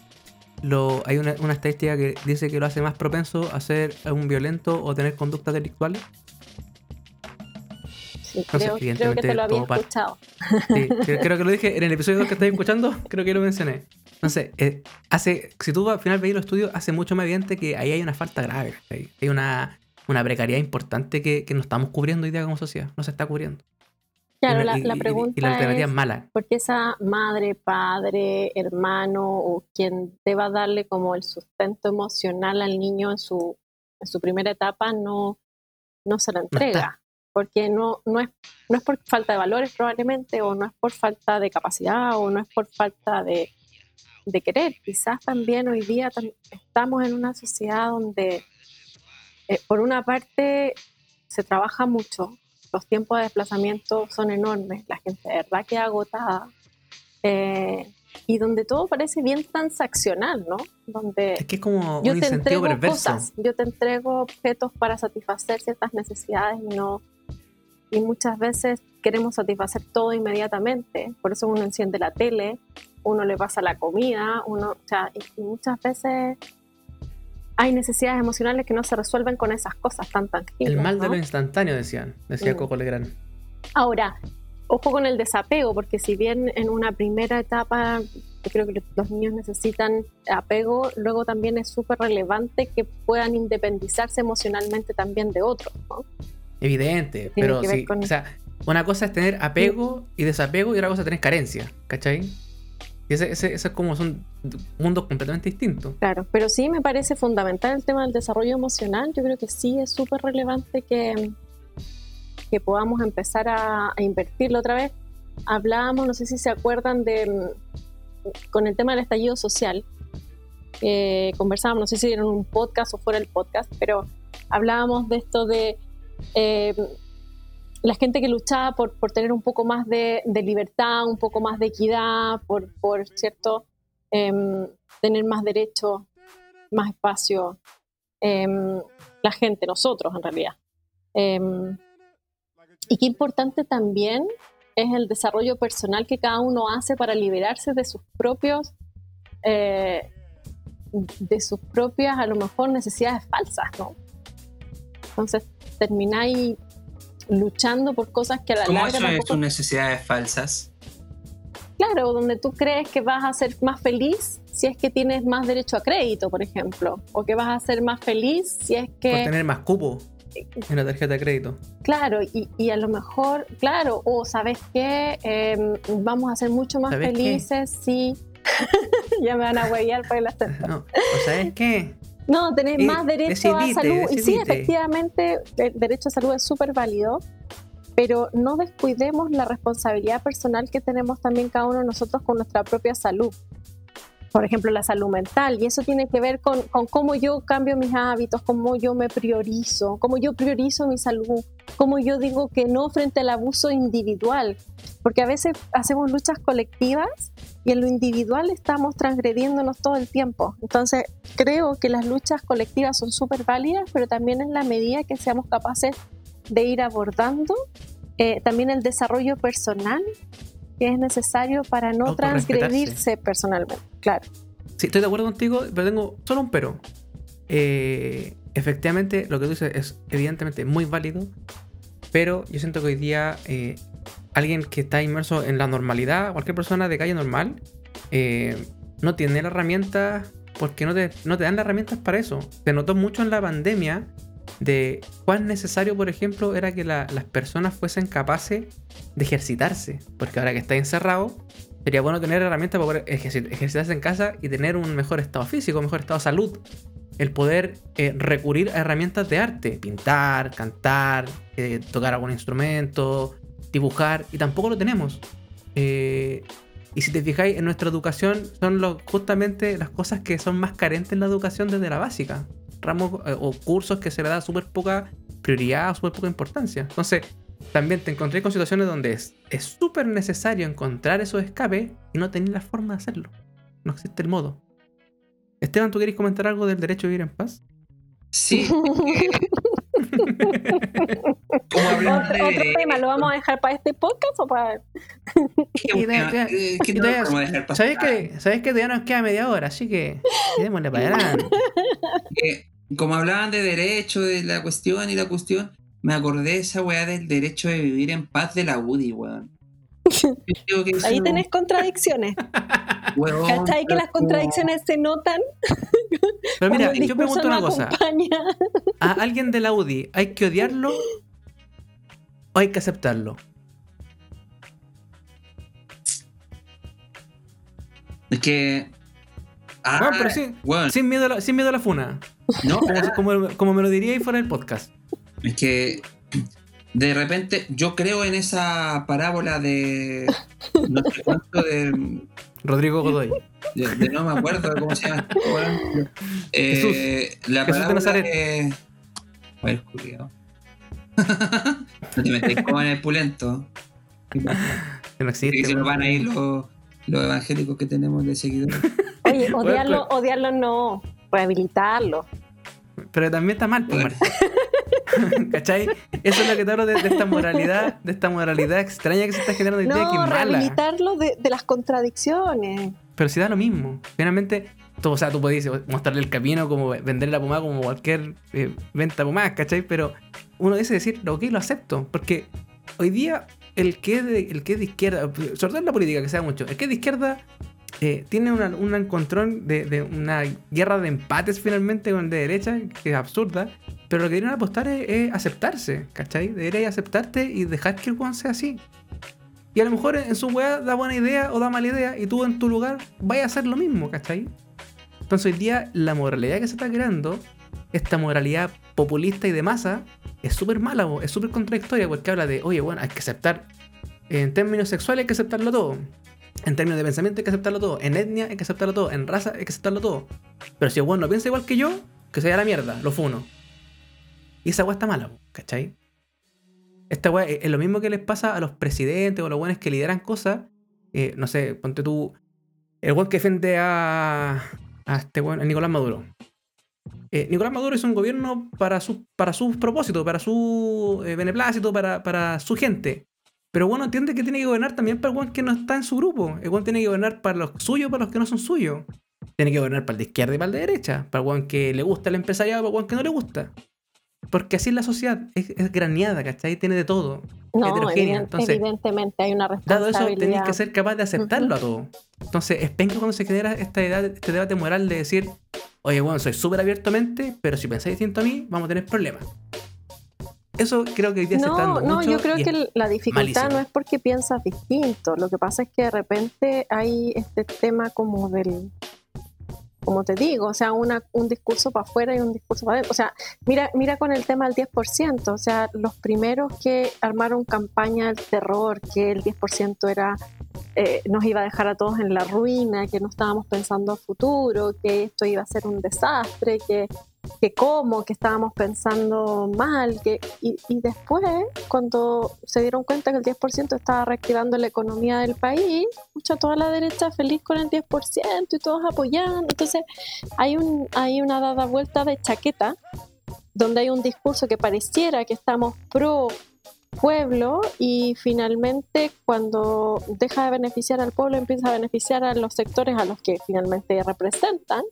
lo, hay una, estadística que dice que lo hace más propenso a ser un violento o tener conductas delictuales?
Sí, creo, que te lo había escuchado.
Sí, creo que lo dije en el episodio que estáis escuchando, creo que lo mencioné. Entonces, eh, hace, si tú al final veis los estudios, hace mucho más evidente que ahí hay una falta grave. Hay una, una precariedad importante que, que no estamos cubriendo hoy día como sociedad, no se está cubriendo.
Claro, la, pregunta es, mala. ¿por qué esa madre, padre, hermano o quien deba darle como el sustento emocional al niño en su, en su primera etapa no, no se la entrega? porque no, no, es, no es por falta de valores probablemente, o no es por falta de capacidad, o no es por falta de, de querer. Quizás también hoy día estamos en una sociedad donde, eh, por una parte, se trabaja mucho, los tiempos de desplazamiento son enormes, la gente de verdad queda agotada. Eh, y donde todo parece bien transaccional, ¿no? Donde
es que es como yo un te entrego Cosas,
yo te entrego objetos para satisfacer ciertas necesidades y no y muchas veces queremos satisfacer todo inmediatamente, por eso uno enciende la tele, uno le pasa la comida, uno, o sea, y muchas veces hay necesidades emocionales que no se resuelven con esas cosas tan tangibles.
El mal de lo instantáneo, decían, decía mm. Coco Legrand.
Ahora, ojo con el desapego, porque si bien en una primera etapa yo creo que los niños necesitan apego, luego también es súper relevante que puedan independizarse emocionalmente también de otros, ¿no?
Evidente, pero sí, o sea, una cosa es tener apego y desapego y otra cosa es tener carencia, ¿cachai? Y ese, ese, es como son mundos completamente distintos.
Claro, pero sí me parece fundamental el tema del desarrollo emocional. Yo creo que sí es súper relevante que, que podamos empezar a, invertirlo otra vez. Hablábamos, no sé si se acuerdan de, con el tema del estallido social, conversábamos, no sé si en un podcast o fuera el podcast, pero hablábamos de esto de eh, la gente que luchaba por, por tener un poco más de, libertad, un poco más de equidad, por, por cierto, em, tener más derechos, más espacio, em, la gente, nosotros en realidad. Em, y qué importante también es el desarrollo personal que cada uno hace para liberarse de sus propios, eh, de sus propias, a lo mejor, necesidades falsas, ¿no? Entonces termináis luchando por cosas que a la
¿Cómo
larga
eso es
tampoco-
tus necesidades falsas?
Claro, donde tú crees que vas a ser más feliz si es que tienes más derecho a crédito, por ejemplo, o que vas a ser más feliz si es
Por
que,
tener más cupo en la tarjeta de crédito.
claro, y, y a lo mejor, claro, o sabes qué, Em, vamos a ser mucho más
¿Sabes qué?
felices si, ya me van a huevear por el acento.
No, o sea, es que
No, tenés
Eh,
más derecho a
decidite,
salud. Y sí, efectivamente, el derecho a salud es súper válido, pero no descuidemos la responsabilidad personal que tenemos también cada uno de nosotros con nuestra propia salud. Por ejemplo, la salud mental. Y eso tiene que ver con, con cómo yo cambio mis hábitos, cómo yo me priorizo, cómo yo priorizo mi salud, cómo yo digo que no frente al abuso individual. Porque a veces hacemos luchas colectivas y en lo individual estamos transgrediéndonos todo el tiempo. Entonces, creo que las luchas colectivas son súper válidas, pero también en la medida que seamos capaces de ir abordando eh, también el desarrollo personal que es necesario para no transgredirse personalmente. Claro.
Sí, estoy de acuerdo contigo, pero tengo solo un pero. Eh, efectivamente, lo que tú dices es evidentemente muy válido, pero yo siento que hoy día eh, alguien que está inmerso en la normalidad, cualquier persona de calle normal, eh, no tiene la herramienta porque no te, no te dan las herramientas para eso. Se notó mucho en la pandemia de cuán necesario, por ejemplo, era que la- las personas fuesen capaces de ejercitarse, porque ahora que está encerrado, sería bueno tener herramientas para poder ejerci- ejercitarse en casa y tener un mejor estado físico, un mejor estado de salud. El poder eh, recurrir a herramientas de arte, pintar, cantar, eh, tocar algún instrumento, dibujar, y tampoco lo tenemos. Eh, y si te fijáis, en nuestra educación son lo- justamente las cosas que son más carentes en la educación desde la básica. Ramos eh, o cursos que se le da súper poca prioridad, súper poca importancia. Entonces, también te encontré con situaciones donde es es súper necesario encontrar esos escapes y no tener la forma de hacerlo. No existe el modo. Esteban, ¿tú querés comentar algo del derecho a vivir en paz?
Sí. ¿Cómo hablar
Otro,
de-
otro tema, ¿lo vamos a dejar para este podcast o para.?
¿Qué
de-. ¿Sabes que, ¿Sabes que todavía nos queda media hora? Así que démosle para adelante.
Eh, como hablaban de derecho, de la cuestión y la cuestión, me acordé de esa weá del derecho de vivir en paz de la UDI, weón.
Ahí tenés contradicciones.
weón,
¿Cachai? Que las contradicciones se notan.
Pero mira, yo pregunto una cosa.
acompaña.
¿A alguien de la UDI hay que odiarlo o hay que aceptarlo?
Es que. Ah,
No, pero sí, Sin miedo a la, sin miedo a la funa.
no,
Como, como- como me lo diría ahí fuera del podcast.
Es que de repente yo creo en esa parábola de no sé cuánto de,
Rodrigo Godoy.
de- de no me acuerdo cómo se llama. este. Eh, la
Jesús de Nazaret.
de. A ver, culiao. no te metes como en el pulento.
Que no
Que
existe.
se nos van a ir los, los evangélicos que tenemos de seguidores.
Oye,
Bueno,
odiarlo, odiarlo no, rehabilitarlo.
Pero también está mal, pues,
Bueno.
¿Cachai? Eso es lo que te hablo de, de esta moralidad, de esta moralidad extraña que se está generando hoy día, que
No,
mala.
rehabilitarlo de, de las contradicciones.
Pero si da lo mismo. Finalmente, tú, o sea, tú puedes mostrarle el camino, como vender la pomada como cualquier eh, venta de pomadas, ¿cachai? Pero uno dice decir, ok, lo acepto. Porque hoy día, el que es de, el que es de izquierda, sobre todo en la política, que sea mucho, el que es de izquierda eh, tiene una- un encontrón de, de una guerra de empates finalmente con el de derecha, que es absurda. Pero lo que deberían apostar es, es aceptarse, ¿cachai? Deberías aceptarte y dejar que el one sea así. Y a lo mejor en su weá da buena idea o da mala idea y tú en tu lugar vayas a hacer lo mismo, ¿cachai? Entonces hoy día la moralidad que se está creando, esta moralidad populista y de masa, es súper mala, bo, es súper contradictoria porque habla de, oye, bueno, hay que aceptar, en términos sexuales hay que aceptarlo todo, en términos de pensamiento hay que aceptarlo todo, en etnia hay que aceptarlo todo, en raza hay que aceptarlo todo. Pero si el weón no piensa igual que yo, que se vaya la mierda, lo funo. Y esa weá está mala, ¿cachai? Esta weá es lo mismo que les pasa a los presidentes o a los buenos que lideran cosas. Eh, no sé, ponte tú. El weón que defiende a. a este weón, a Nicolás Maduro. eh, Nicolás Maduro es un gobierno para, su, para sus propósitos, para su eh, beneplácito, para, para su gente. Pero bueno, entiende que tiene que gobernar también para el weón que no está en su grupo. El weón tiene que gobernar para los suyos, para los que no son suyos. Tiene que gobernar para el de izquierda y para el de derecha. Para el weón que le gusta el empresariado, para el weón que no le gusta. Porque así es la sociedad, es, es graneada, ¿cachai? Tiene de todo.
No,
heterogénea. Entonces,
evidentemente hay una
Dado
responsabilidad.
eso, tenéis que ser capaz de aceptarlo a todo. Entonces, es penca cuando se genera esta edad, este debate moral de decir, oye, bueno, soy súper abiertamente, pero si pensáis distinto a mí, vamos a tener problemas. Eso creo que hoy día se está
No,
dando
no,
mucho
yo creo que la dificultad
malísimo.
no es porque piensas distinto. Lo que pasa es que de repente hay este tema como del, como te digo, o sea, una, un discurso para afuera y un discurso para adentro. O sea, mira, mira con el tema del 10%, o sea, los primeros que armaron campaña del terror, que el 10% era eh, nos iba a dejar a todos en la ruina, que no estábamos pensando a futuro, que esto iba a ser un desastre, que, que cómo, que estábamos pensando mal, que, y, y después, cuando se dieron cuenta que el 10% estaba reactivando la economía del país, mucha toda la derecha feliz con el 10% y todos apoyando. Entonces, hay, un, hay una dada vuelta de chaqueta, donde hay un discurso que pareciera que estamos pro pueblo y finalmente cuando deja de beneficiar al pueblo empieza a beneficiar a los sectores a los que finalmente representan,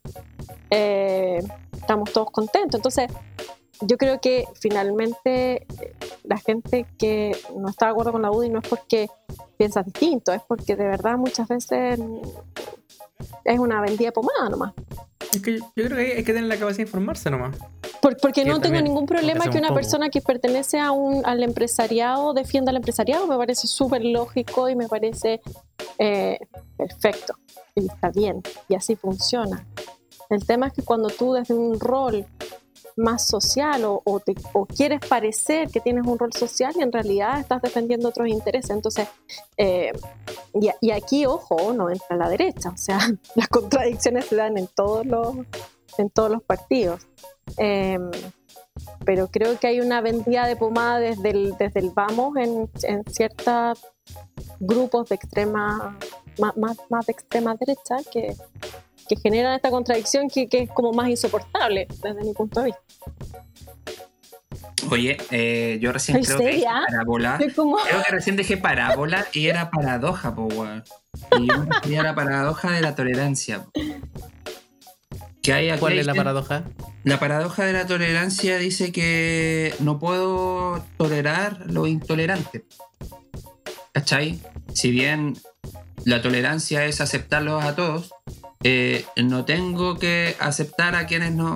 eh, estamos todos contentos. Entonces, yo creo que finalmente eh, la gente que no está de acuerdo con la UDI no es porque piensa distinto, es porque de verdad muchas veces es una vendida pomada nomás.
Es que yo creo que hay, hay que tener la capacidad de informarse nomás.
Por- porque
Que
no tengo ningún problema que una
poco.
persona que pertenece a un, al empresariado defienda al empresariado. Me parece súper lógico y me parece eh, perfecto. Y está bien. Y así funciona. El tema es que cuando tú desde un rol más social o, quieres parecer que tienes un rol social y en realidad estás defendiendo otros intereses. Entonces, eh, y, aquí, ojo, no entra la derecha. O sea, las contradicciones se dan en todos los, en todos los partidos. Eh, pero creo que hay una vendida de pomada desde el, desde el vamos en, en ciertos grupos de extrema, más, más, más de extrema derecha que, que generan esta contradicción que, que es como más insoportable desde mi punto de vista.
Oye, eh, yo recién
¿Estoy
creo que
seria?
parábola.
Como,
Creo que recién dije parábola y era paradoja, po, weón. Y yo me la paradoja de la tolerancia. po. Que hay
¿Cuál es la paradoja?
La paradoja de la tolerancia dice que no puedo tolerar lo intolerante. ¿Cachai? Si bien la tolerancia es aceptarlos a todos, eh, no tengo que aceptar a quienes no,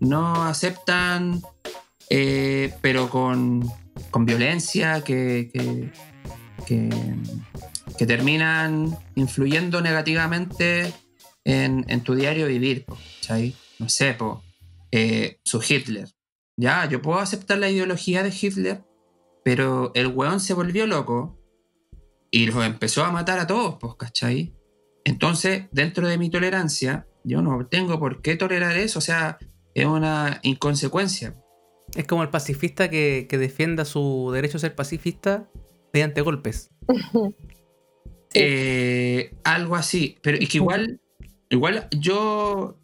no aceptan, eh, pero con, con violencia, que, que, que, terminan influyendo negativamente en, en tu diario vivir. ¿cachai? No sé, po, eh, su Hitler. Ya, yo puedo aceptar la ideología de Hitler, pero el weón se volvió loco y los empezó a matar a todos, pues, ¿cachai? Entonces, dentro de mi tolerancia, yo no tengo por qué tolerar eso, o sea, es una inconsecuencia.
Es como el pacifista que, que defienda su derecho a ser pacifista mediante golpes.
Eh, algo así, pero es que igual, igual yo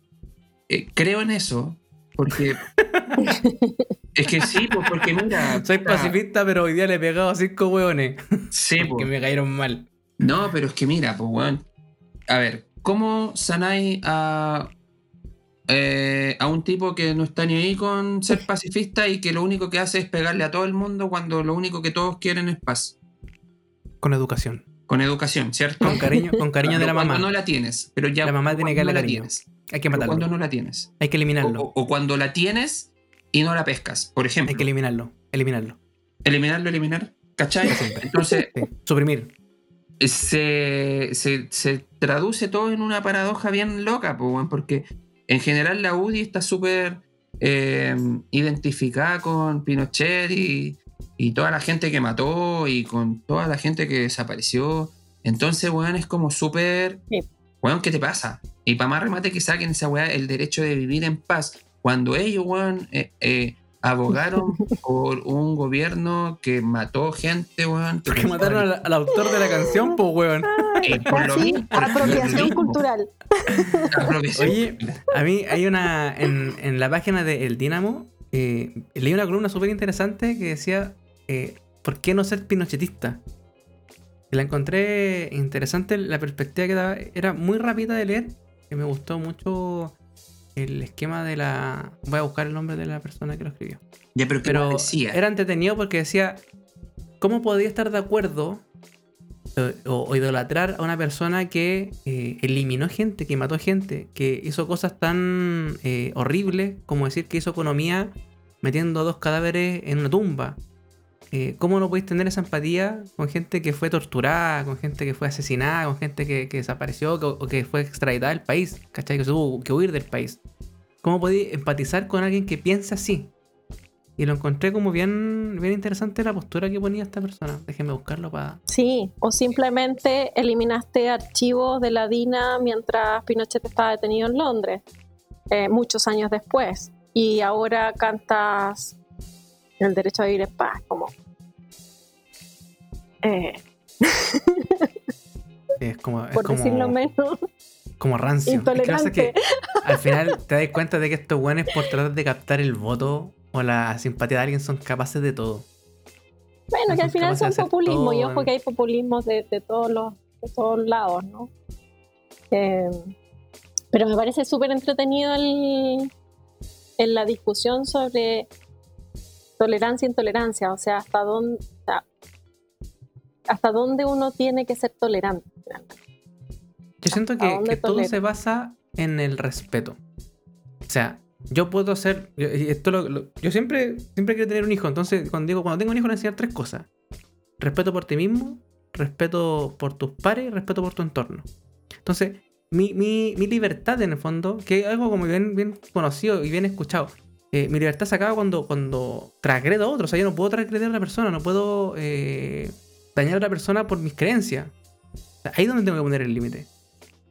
eh, creo en eso, porque es que sí, pues porque mira,
Soy
puta,
pacifista, pero hoy día le he pegado a cinco hueones
sí,
que
pues.
me cayeron mal.
No, pero es que mira, pues, weón. A ver, ¿cómo sanáis a, eh, a un tipo que no está ni ahí con ser pacifista y que lo único que hace es pegarle a todo el mundo cuando lo único que todos quieren es paz?
Con educación.
Con educación, ¿cierto?
Con cariño, con cariño de la
Cuando
mamá.
no la tienes, pero ya.
La mamá tiene que
cuando
darle
no la tienes.
Hay que matarlo.
Cuando no la tienes.
Hay que eliminarlo.
o- o cuando la tienes y no la pescas, por ejemplo.
Hay que eliminarlo. Eliminarlo.
Eliminarlo, eliminar. ¿Cachai? Entonces,
Sí. Suprimir.
Se, se, se traduce todo en una paradoja bien loca, porque en general la UDI está súper eh, identificada con Pinochet y, y toda la gente que mató y con toda la gente que desapareció. Entonces, weón, es como súper...
Sí.
Weón, ¿qué te pasa? Y para más remate que saquen esa weá, el derecho de vivir en paz, cuando ellos, weón, eh, eh, abogaron por un gobierno que mató gente, weón.
Porque mataron al, al autor de la canción, pues, weón.
Eh, por lo
Sí,
mismo, por lo
apropiación cultural.
Apropiación
Oye, a mí hay una. En, en la página de El Dínamo, eh, leí una columna súper interesante que decía: eh, ¿Por qué no ser pinochetista? Y la encontré interesante, la perspectiva que daba era muy rápida de leer, que me gustó mucho el esquema de la... Voy a buscar el nombre de la persona que lo escribió.
Ya, pero, ¿qué
Pero
decía?
era entretenido porque decía, ¿cómo podía estar de acuerdo eh, o, o idolatrar a una persona que eh, eliminó gente, que mató gente, que hizo cosas tan eh, horribles como decir que hizo economía metiendo dos cadáveres en una tumba? Eh, ¿Cómo no podéis tener esa empatía con gente que fue torturada, con gente que fue asesinada, con gente que, desapareció o que fue extraditada del país? ¿Cachai? Que tuvo que huir del país. ¿Cómo podéis empatizar con alguien que piensa así? Y lo encontré como bien, bien interesante la postura que ponía esta persona. Déjenme buscarlo para.
Sí, o simplemente eliminaste archivos de la DINA mientras Pinochet estaba detenido en Londres, eh, muchos años después. Y ahora cantas el derecho a vivir en paz, como... eh,
Es como, es
por decirlo
como,
menos,
como rancio. Es que
intolerante.
que al final te das cuenta de que estos buenos por tratar de captar el voto o la simpatía de alguien son capaces de todo.
Bueno, que al final son populismo, y ojo que hay populismos de, de todos los de todos lados, ¿no? Eh, pero me parece súper entretenido el, en la discusión sobre tolerancia e intolerancia, o sea, hasta dónde, hasta dónde uno tiene que ser tolerante.
Yo siento
¿A
que, todo se basa en el respeto. O sea, yo puedo y esto lo- lo- yo siempre, siempre quiero tener un hijo. Entonces, cuando digo, cuando tengo un hijo, le voy a enseñar tres cosas: respeto por ti mismo, respeto por tus pares y respeto por tu entorno. Entonces, mi, mi, mi libertad en el fondo, que es algo como bien, bien conocido y bien escuchado. Eh, mi libertad se acaba cuando, cuando transgredo a otro. O sea, yo no puedo transgredir a otra persona, no puedo eh, dañar a otra persona por mis creencias. O sea, ahí es donde tengo que poner el límite.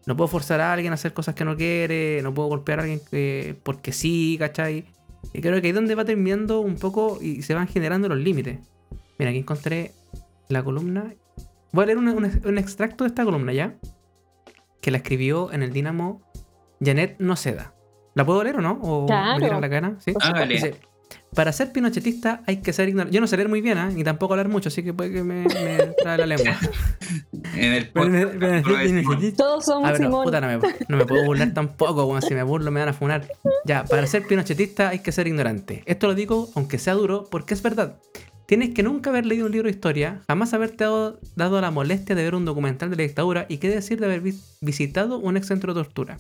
No puedo forzar a alguien a hacer cosas que no quiere, no puedo golpear a alguien que, porque sí, ¿cachai? Y creo que ahí es donde va terminando un poco y se van generando los límites. Mira, aquí encontré la columna. Voy a leer un, un- extracto de esta columna ya. Que la escribió en el Dínamo Janet Noceda. ¿La puedo leer o no? ¿O
Claro.
me tiran la cara? ¿Sí?
Hágale.
Dice, para ser pinochetista hay que ser ignorante. Yo no sé leer muy bien, ¿ah? ni tampoco hablar mucho, así que puede que me, me trae la lengua.
En el podcast,
Todos somos
Ah, pero
Simón.
puta, no me, no me puedo burlar tampoco, como si me burlo me van a funar. Ya, para ser pinochetista hay que ser ignorante. Esto lo digo, aunque sea duro, porque es verdad. Tienes que nunca haber leído un libro de historia, jamás haberte dado, dado la molestia de ver un documental de la dictadura y qué decir de haber vi- visitado un ex centro de tortura.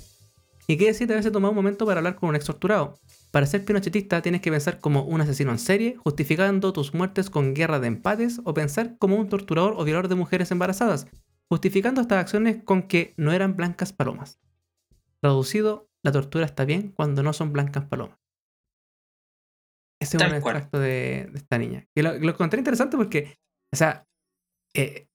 Y qué decir de haberse tomado un momento para hablar con un ex torturado. Para ser pinochetista tienes que pensar como un asesino en serie, justificando tus muertes con guerra de empates, o pensar como un torturador o violador de mujeres embarazadas, justificando estas acciones con que no eran blancas palomas. Traducido, la tortura está bien cuando no son blancas palomas. Ese es un extracto de, de esta niña. Y lo, lo encontré interesante porque, o sea, eh,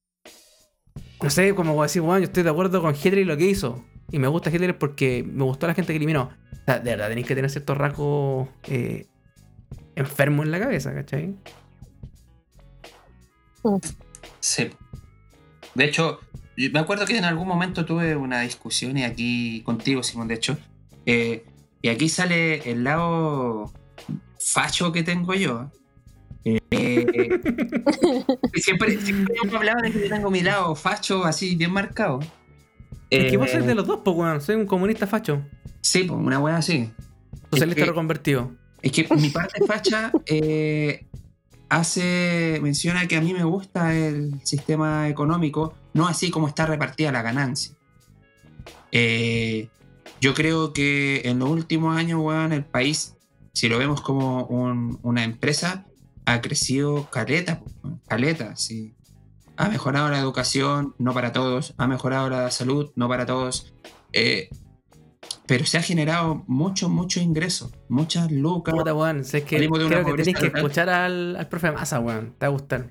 no sé, como decir, bueno, yo estoy de acuerdo con Hitler y lo que hizo. Y me gusta Hitler porque me gustó la gente que eliminó. O sea, de verdad, tenéis que tener ciertos rasgos eh, enfermos en la cabeza, ¿cachai?
Sí. De hecho, me acuerdo que en algún momento tuve una discusión y aquí contigo, Simón, de hecho. eh, y aquí sale el lado facho que tengo yo. Eh, y siempre, siempre hemos hablado de que yo tengo mi lado facho así bien marcado.
Es que vos
Eh,
sois de los dos, pues, weón. Soy un comunista facho.
Sí, pues una wea así.
Socialista
Es que-
reconvertido.
Es que mi parte facha eh, hace menciona que a mí me gusta el sistema económico, no así como está repartida la ganancia. Eh, yo creo que en los últimos años, weón, el país, si lo vemos como un- una empresa, ha crecido caleta, caleta, sí. Ha mejorado la educación, no para todos, ha mejorado la salud, no para todos. Eh, pero se ha generado mucho, mucho ingreso, muchas lucas.
Puta, weón. Si es que
Salimos de una
creo que tenéis que escuchar al, al profe Massa, weón. Te va a gustar.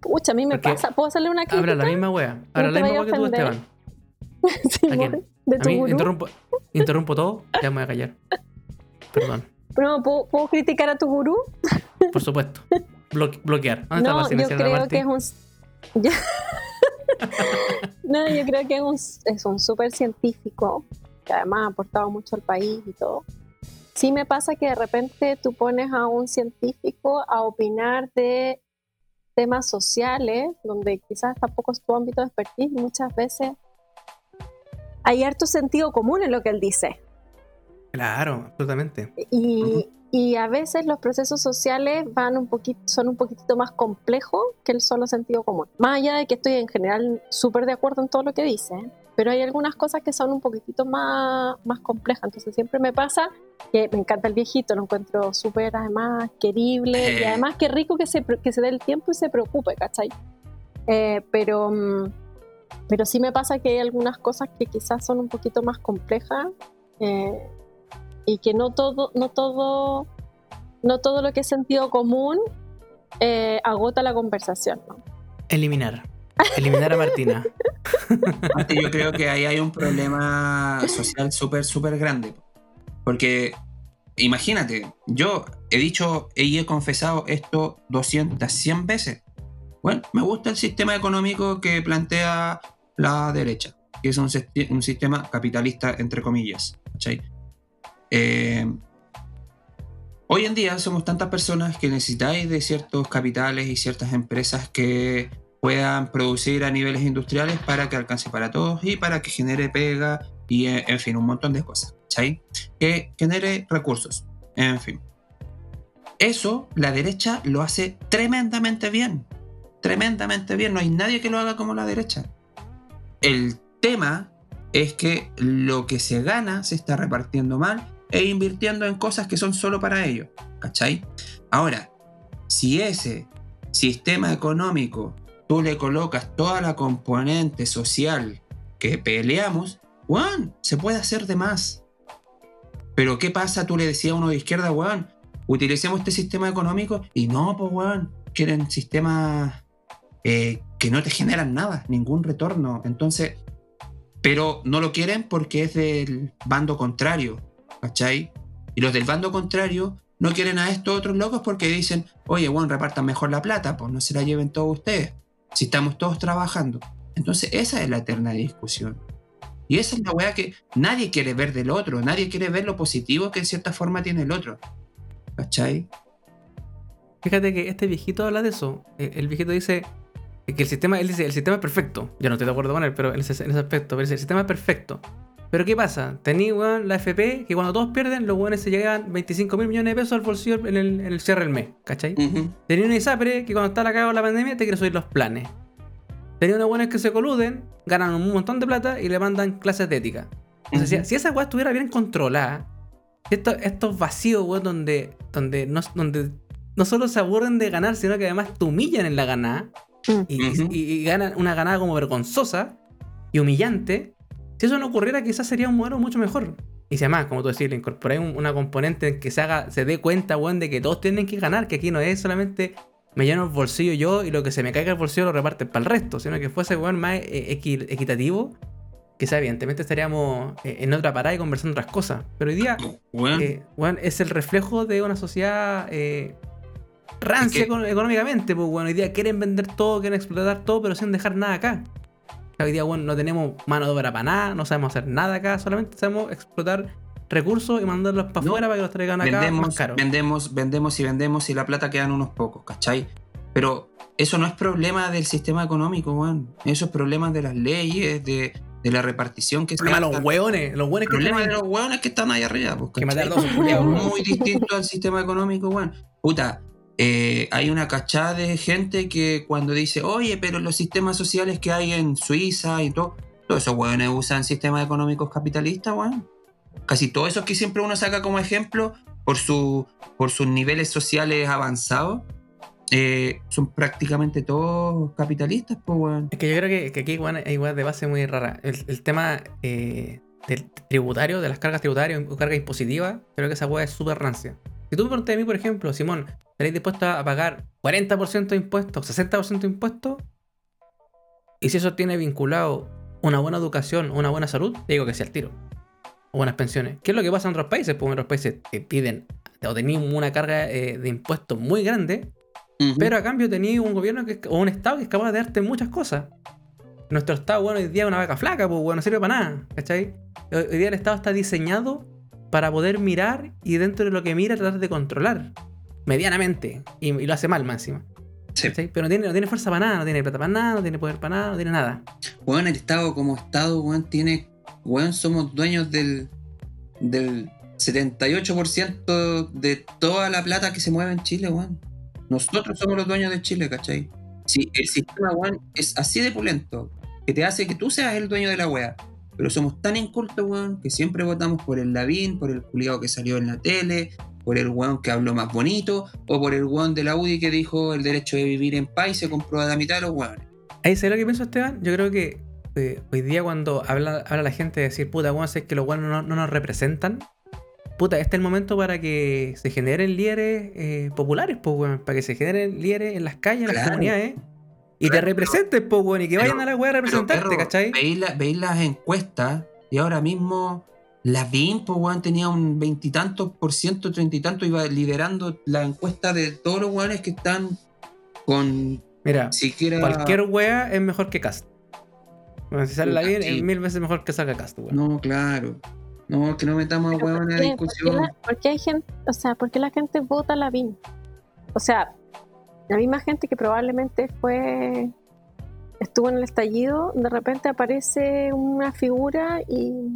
Pucha, a mí me
Porque
pasa. ¿Puedo hacerle una crítica?
Habla la misma wea. Habla la misma wea que
a
tú. Esteban.
Simón,
quién?
de
A
tu
mí
gurú.
interrumpo, interrumpo todo, ya me voy a callar. Perdón.
No, ¿puedo, ¿puedo criticar a tu gurú?
Por supuesto. Bloque- bloquear. ¿Dónde está
No,
la
yo creo que es un... no, yo creo que es un, es un súper científico, que además ha aportado mucho al país y todo. Sí me pasa que de repente tú pones a un científico a opinar de temas sociales, donde quizás tampoco es tu ámbito de expertise, y muchas veces hay harto sentido común en lo que él dice.
Claro, absolutamente.
Y. y a veces los procesos sociales van un poquito, son un poquitito más complejos que el solo sentido común. Más allá de que estoy en general súper de acuerdo en todo lo que dice, pero hay algunas cosas que son un poquitito más, más complejas. Entonces siempre me pasa que me encanta el viejito, lo encuentro súper además querible y además qué rico que se, que se dé el tiempo y se preocupe, ¿cachai? Eh, pero, pero sí me pasa que hay algunas cosas que quizás son un poquito más complejas eh, y que no todo, no todo, no todo lo que es sentido común eh, agota la conversación. ¿no?
Eliminar. Eliminar a Martina.
Yo creo que ahí hay un problema social súper, súper grande. Porque, imagínate, yo he dicho y he confesado esto 200, 100 veces. Bueno, me gusta el sistema económico que plantea la derecha, que es un, un sistema capitalista, entre comillas. ¿cachai? Eh, hoy en día somos tantas personas que necesitáis de ciertos capitales y ciertas empresas que puedan producir a niveles industriales para que alcance para todos y para que genere pega y eh, en fin, un montón de cosas, ¿cachai? Que genere recursos, en fin. Eso la derecha lo hace tremendamente bien, tremendamente bien, no hay nadie que lo haga como la derecha. El tema es que lo que se gana se está repartiendo mal e invirtiendo en cosas que son solo para ellos, ¿cachai? Ahora, si ese sistema económico tú le colocas toda la componente social que peleamos, weón, se puede hacer de más. Pero ¿qué pasa? Tú le decías a uno de izquierda, weón, utilicemos este sistema económico y no, pues weón, quieren sistemas eh, que no te generan nada, ningún retorno. Entonces, pero no lo quieren porque es del bando contrario, ¿cachai? Y los del bando contrario no quieren a estos otros locos porque dicen, oye, bueno, repartan mejor la plata, pues no se la lleven todos ustedes, si estamos todos trabajando. Entonces, esa es la eterna discusión. Y esa es la weá que nadie quiere ver del otro, nadie quiere ver lo positivo que en cierta forma tiene el otro. ¿Cachai?
Fíjate que este viejito habla de eso. Eh, El viejito dice que el sistema, él dice, el sistema es perfecto. Yo no estoy de acuerdo con él, pero en ese, aspecto, pero dice, el sistema es perfecto. Pero ¿qué pasa? Tení, weón, la FP, que cuando todos pierden, los weones se llegan 25 mil millones de pesos al bolsillo en el, en el cierre del mes, ¿cachai?
Ujú.
Tenía una ISAPRE que cuando está la cagada la pandemia te quiere subir los planes. Tenía unos buenos que se coluden, ganan un montón de plata y le mandan clases de ética. Entonces, si- si, esa weá estuviera bien controlada, esto- estos vacíos, weón, donde, donde, no, donde no solo se aburren de ganar, sino que además te humillan en la ganada
Mm.
y,
Ujú.
y- y ganan una ganada como vergonzosa y humillante. Si eso no ocurriera, quizás sería un modelo mucho mejor. Y si además, como tú decís, le incorporáis un- una componente en que se haga, se dé cuenta, weón, de que todos tienen que ganar, que aquí no es solamente me lleno el bolsillo yo y lo que se me caiga el bolsillo lo reparten para el resto, sino que fuese, weón, más eh, equi- equitativo. Quizás, evidentemente, estaríamos eh, en otra parada y conversando otras cosas. Pero hoy día,
Weón,
eh, weón, es el reflejo de una sociedad eh, rancia
Es que-
eco- económicamente. Pues, hoy día quieren vender todo, quieren explotar todo, pero sin dejar nada acá. Hoy día, weón, no tenemos mano de obra para nada, no sabemos hacer nada acá, solamente sabemos explotar recursos y mandarlos para
No,
afuera para que los traigan acá más
vendemos,
caro.
vendemos, vendemos y vendemos y la plata quedan unos pocos, ¿cachai? Pero eso no es problema del sistema económico, weón. Eso es problema de las leyes, de, de la repartición que se
problema de los hueones, los hueones que
problema de los hueones que están ahí arriba, pues,
Que matar culiados.
Muy distinto al sistema económico, weón. Puta, eh, hay una cachada de gente que cuando dice, oye, pero los sistemas sociales que hay en Suiza y todo, todos esos weones usan sistemas económicos capitalistas, weón. Casi todos esos que siempre uno saca como ejemplo por, su, por sus niveles sociales avanzados, eh, son prácticamente todos capitalistas, pues, weón.
Es que yo creo que, que aquí weón, hay weas de base muy rara. El, tema eh, del tributario, de las cargas tributarias o cargas impositivas, creo que esa wea es súper rancia. Si tú me preguntas a mí, por ejemplo, Simón, ¿estaréis dispuesto a pagar 40% de impuestos, 60% de impuestos? Y si eso tiene vinculado una buena educación, una buena salud, digo que sea el tiro. O buenas pensiones. ¿Qué es lo que pasa en otros países? Pues en otros países te piden o tenéis una carga eh, de impuestos muy grande, pero a cambio tenéis un gobierno que, o un Estado que es capaz de darte muchas cosas. Nuestro Estado, bueno, hoy día es una vaca flaca, pues, bueno, no sirve para nada, ¿cachai? Hoy hoy día el Estado está diseñado para poder mirar y dentro de lo que mira tratar de controlar, medianamente, y, y lo hace mal más encima.
Sí.
Pero no tiene, no tiene fuerza para nada, no tiene plata para nada, no tiene poder para nada, no tiene nada.
Weón, el Estado como Estado, weón, tiene. Weón, somos dueños del. del 78% de toda la plata que se mueve en Chile, weón. Nosotros somos los dueños de Chile, ¿cachai? Si el sistema, weón, es así de pulento, que te hace que tú seas el dueño de la wea. Pero somos tan incultos, weón, que siempre votamos por el Lavín, por el culiado que salió en la tele, por el weón que habló más bonito, o por el weón de la UDI que dijo el derecho de vivir en paz y se compró a la mitad de los weones.
Ahí sé lo que pienso, Esteban. Yo creo que eh, hoy día cuando habla, habla la gente de decir, puta, bueno, es que los buenos no, no nos representan. Puta, este es el momento para que se generen líderes eh, populares, pues, weón. Para que se generen líderes en las calles, en las
Claro.
comunidades. Y te
Claro,
representen, pues, weón. Y que vayan a la weá a representarte, ¿cachai?
Veis, la- veis las encuestas y ahora mismo la BIM, pues, weón, tenía un veintitantos por ciento, treinta y tanto, iba liderando la encuesta de todos los weones que están con
Mira,
siquiera.
cualquier wea es mejor que Cast. Bueno, si sale la
sí.
es mil veces mejor que salga Cast, weón.
No, claro. No, que no metamos a weón
¿por
en la
qué? ¿Por qué
discusión.
la- por qué hay gente, o sea, por qué la gente vota la BIN? O sea, la misma gente que probablemente fue estuvo en el estallido, de repente aparece una figura y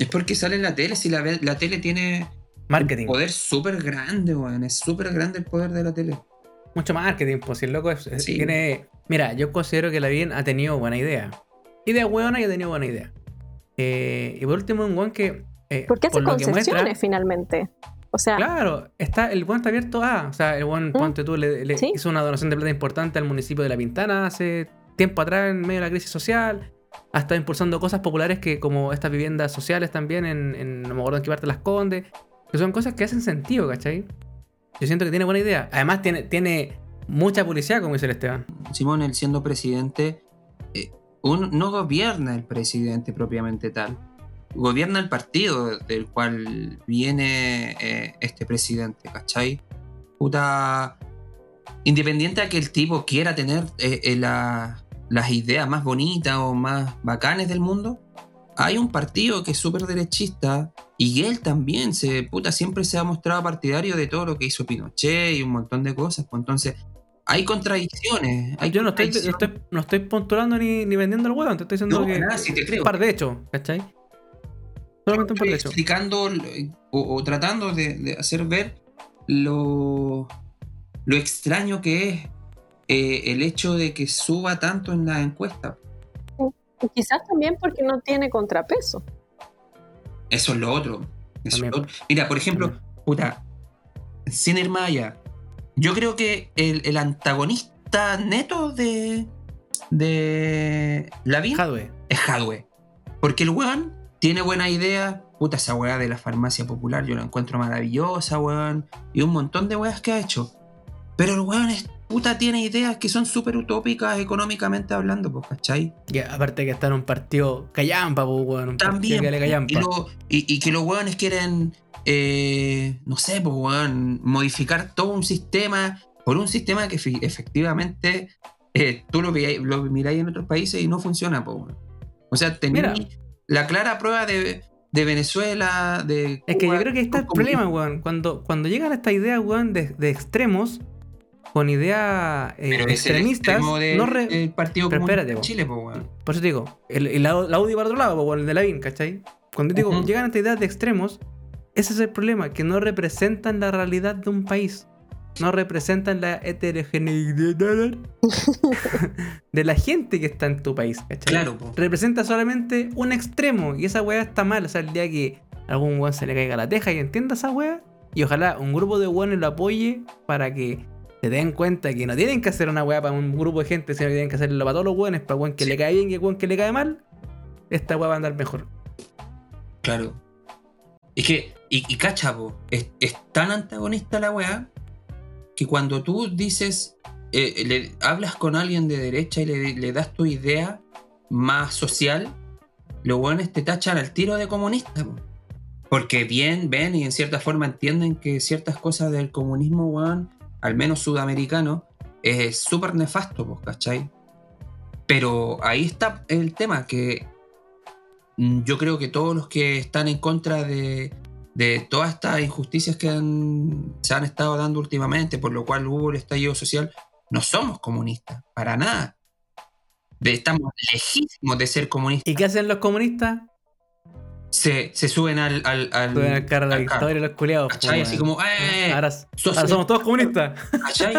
Es porque sale en la tele, si la, tele tiene
Marketing.
un poder súper grande, weón. Es súper grande el poder de la tele.
Mucho marketing, pues si el loco es-
Sí.
tiene. Mira, yo considero que la bien ha tenido buena idea. Idea buena y ha tenido buena idea. Eh, y por último, un weón que. eh,
¿por qué hace
por
concesiones
muestra-
finalmente? O sea,
Claro, está, el weón está abierto a. O sea, el weón,
Mm.
ponte tú, le, le
Sí.
hizo una donación de plata importante al municipio de La Pintana hace tiempo atrás, en medio de la crisis social. Ha estado impulsando cosas populares que, como estas viviendas sociales también, en, en no me acuerdo en qué parte las Condes, que son cosas que hacen sentido, ¿cachai? Yo siento que tiene buena idea. Además, tiene, tiene mucha publicidad, como dice el Esteban.
Simón, él siendo presidente, eh, uno no gobierna el presidente propiamente tal. Gobierna el partido del cual viene eh, este presidente, ¿cachai? Puta. Independiente a que el tipo quiera tener eh, eh, la- las ideas más bonitas o más bacanes del mundo, hay un partido que es súper derechista y él también se, puta, siempre se ha mostrado partidario de todo lo que hizo Pinochet y un montón de cosas. Pues entonces, hay contradicciones. Hay
Yo no estoy, estoy, no estoy postulando ni, ni vendiendo el huevo, te estoy diciendo
No,
que.
nada, sí te creo.
Un par de hechos, ¿cachai? Solamente un par de hechos.
explicando o, o tratando de, de hacer ver lo, lo extraño que es eh, el hecho de que suba tanto en la encuesta.
y quizás también porque no tiene contrapeso.
Eso es lo otro. Eso es
También.
lo otro. Mira, por ejemplo, puta, sin ir más allá, yo creo que el, el antagonista neto de, de Lavín
Hadwe.
es Hadwe. Porque el weón tiene buena idea. Puta, esa weá de la farmacia popular, yo la encuentro maravillosa, weón. Y un montón de weas que ha hecho. Pero el weón es, puta, tiene ideas que son súper utópicas económicamente hablando, pues, ¿cachai?
Y aparte que está en un partido callampa, pues, weón. Un
También.
que le
Y,
callampa.
lo- y- y que los weones quieren, eh, no sé, pues, weón, modificar todo un sistema por un sistema que efectivamente eh, tú lo, lo miráis en otros países y no funciona, pues, weón. O sea, tenéis la clara prueba de, de Venezuela, de.
Es que yo creo que ahí está el problema, weón. Cuando, cuando llegan a esta idea, weón, de, de extremos, con ideas eh,
el
extremistas,
de-
no re-
del Partido
pero espérate,
de
po.
Chile, pues, weón.
Por eso te digo, el, el- la UDI para otro lado, pues, el de la BIN, ¿cachai? Cuando digo, llegan a esta idea de extremos, ese es el problema, que no representan la realidad de un país. No representan la heterogeneidad de la gente que está en tu país, ¿cachai?
Claro, pues.
representa solamente un extremo y esa weá está mal. O sea, el día que algún weón se le caiga la teja y entienda esa weá, y ojalá un grupo de weones lo apoye para que se den cuenta que no tienen que hacer una weá para un grupo de gente, sino que tienen que hacerlo para todos los weones, para weón que
Sí.
le cae bien y weón que le cae mal, esta weá va a andar mejor.
Claro. Es que, y, y cacha, po, es, es tan antagonista la weá que cuando tú dices, eh, le hablas con alguien de derecha y le, le das tu idea más social, los weones te tachan al tiro de comunista. po. Porque bien, ven y en cierta forma entienden que ciertas cosas del comunismo, weón, al menos sudamericano, es súper nefasto, pues, ¿cachai? Pero ahí está el tema, que yo creo que todos los que están en contra de, de todas estas injusticias que se han estado dando últimamente, por lo cual hubo el estallido social, no somos comunistas, para nada. Estamos lejísimos de ser comunistas.
¿Y qué hacen los comunistas?
Se, se suben al, al, al-
Suben al carro de la victoria los culiados.
¿cachai? Así como, ¡eh!
Ahora,
sos
ahora
el-
somos todos comunistas.
¿Cachai?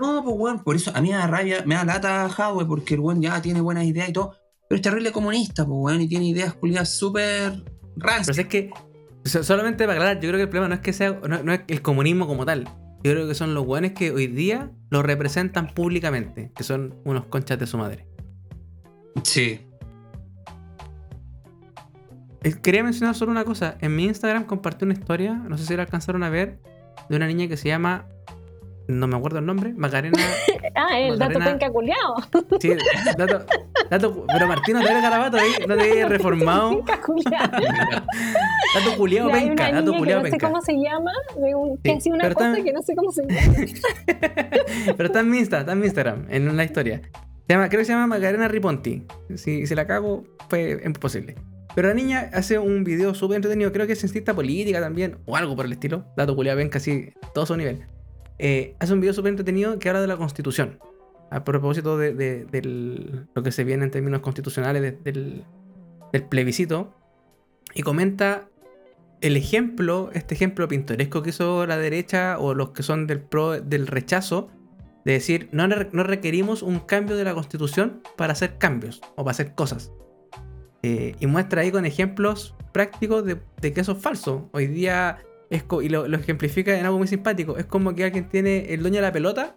No, pues weón, por eso a mí me da rabia, me da lata Hadwe, porque el weón ya tiene buenas ideas y todo, pero es terrible comunista, pues weón, y tiene ideas culiadas súper
Pero
rancias.
es que, so- solamente para aclarar, yo creo que el problema no es que sea, no, no es el comunismo como tal. Yo creo que son los buenos que hoy día lo representan públicamente, que son unos conchas de su madre.
Sí.
Eh, Quería mencionar solo una cosa. En mi Instagram compartí una historia, no sé si la alcanzaron a ver, de una niña que se llama, no me acuerdo el nombre, Macarena.
Ah, el dato penca culiao.
Sí, dato, dato- pero Martín, no te habías garabato ahí, no te habías reformado.
Penca culiao.
Dato
hay
penca, dato
que
culiado
no sé
penca.
cómo se llama, un- que
Sí,
una cosa
está-
que no sé cómo se llama.
Pero está en mi Insta, está en mi Instagram, en una historia. Se llama, creo que se llama Macarena Riponti. Si, si la cago, es imposible. Pero la niña hace un video súper entretenido, creo que es ciencia política también, o algo por el estilo. Dato culiado ven casi todo su nivel. Eh, hace un video súper entretenido que habla de la constitución. A propósito de, lo que se viene en términos constitucionales de- del, plebiscito. Y comenta el ejemplo, este ejemplo pintoresco que hizo la derecha o los que son del del rechazo, de decir, no, no requerimos un cambio de la constitución para hacer cambios o para hacer cosas. Eh, y muestra ahí con ejemplos prácticos de, que eso es falso. Hoy día, es y lo, ejemplifica en algo muy simpático, es como que alguien tiene el dueño de la pelota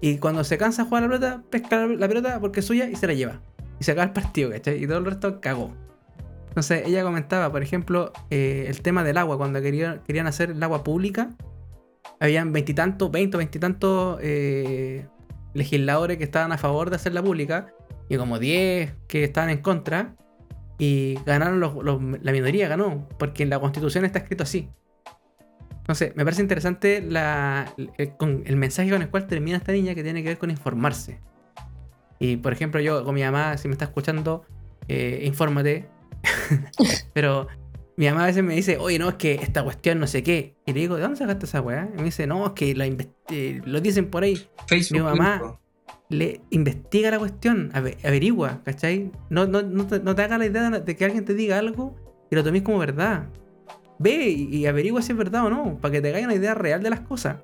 y cuando se cansa de jugar la pelota, pesca la, pelota porque es suya y se la lleva. Y se acaba el partido, ¿cachai? Y todo el resto cagó. Entonces ella comentaba, por ejemplo, eh, el tema del agua, cuando querían, querían hacer el agua pública, habían veintitantos, veinte, veintitantos eh, legisladores que estaban a favor de hacerla pública y como 10 que estaban en contra y ganaron los, los- la minoría ganó porque en la constitución está escrito así entonces me parece interesante la, el, con- el mensaje con el cual termina esta niña que tiene que ver con informarse y por ejemplo yo con mi mamá si me está escuchando eh, infórmate pero mi mamá a veces me dice, oye, no, es que esta cuestión no sé qué. Y le digo, ¿de dónde sacaste esa weá? Y me dice, no, es que la eh, lo dicen por ahí.
Facebook.
Mi mamá. Le investiga la cuestión, ave- averigua, ¿cachai? No, no, no, te, haga la idea de, que alguien te diga algo y lo tomes como verdad. Ve y, averigua si es verdad o no, para que te caiga una idea real de las cosas.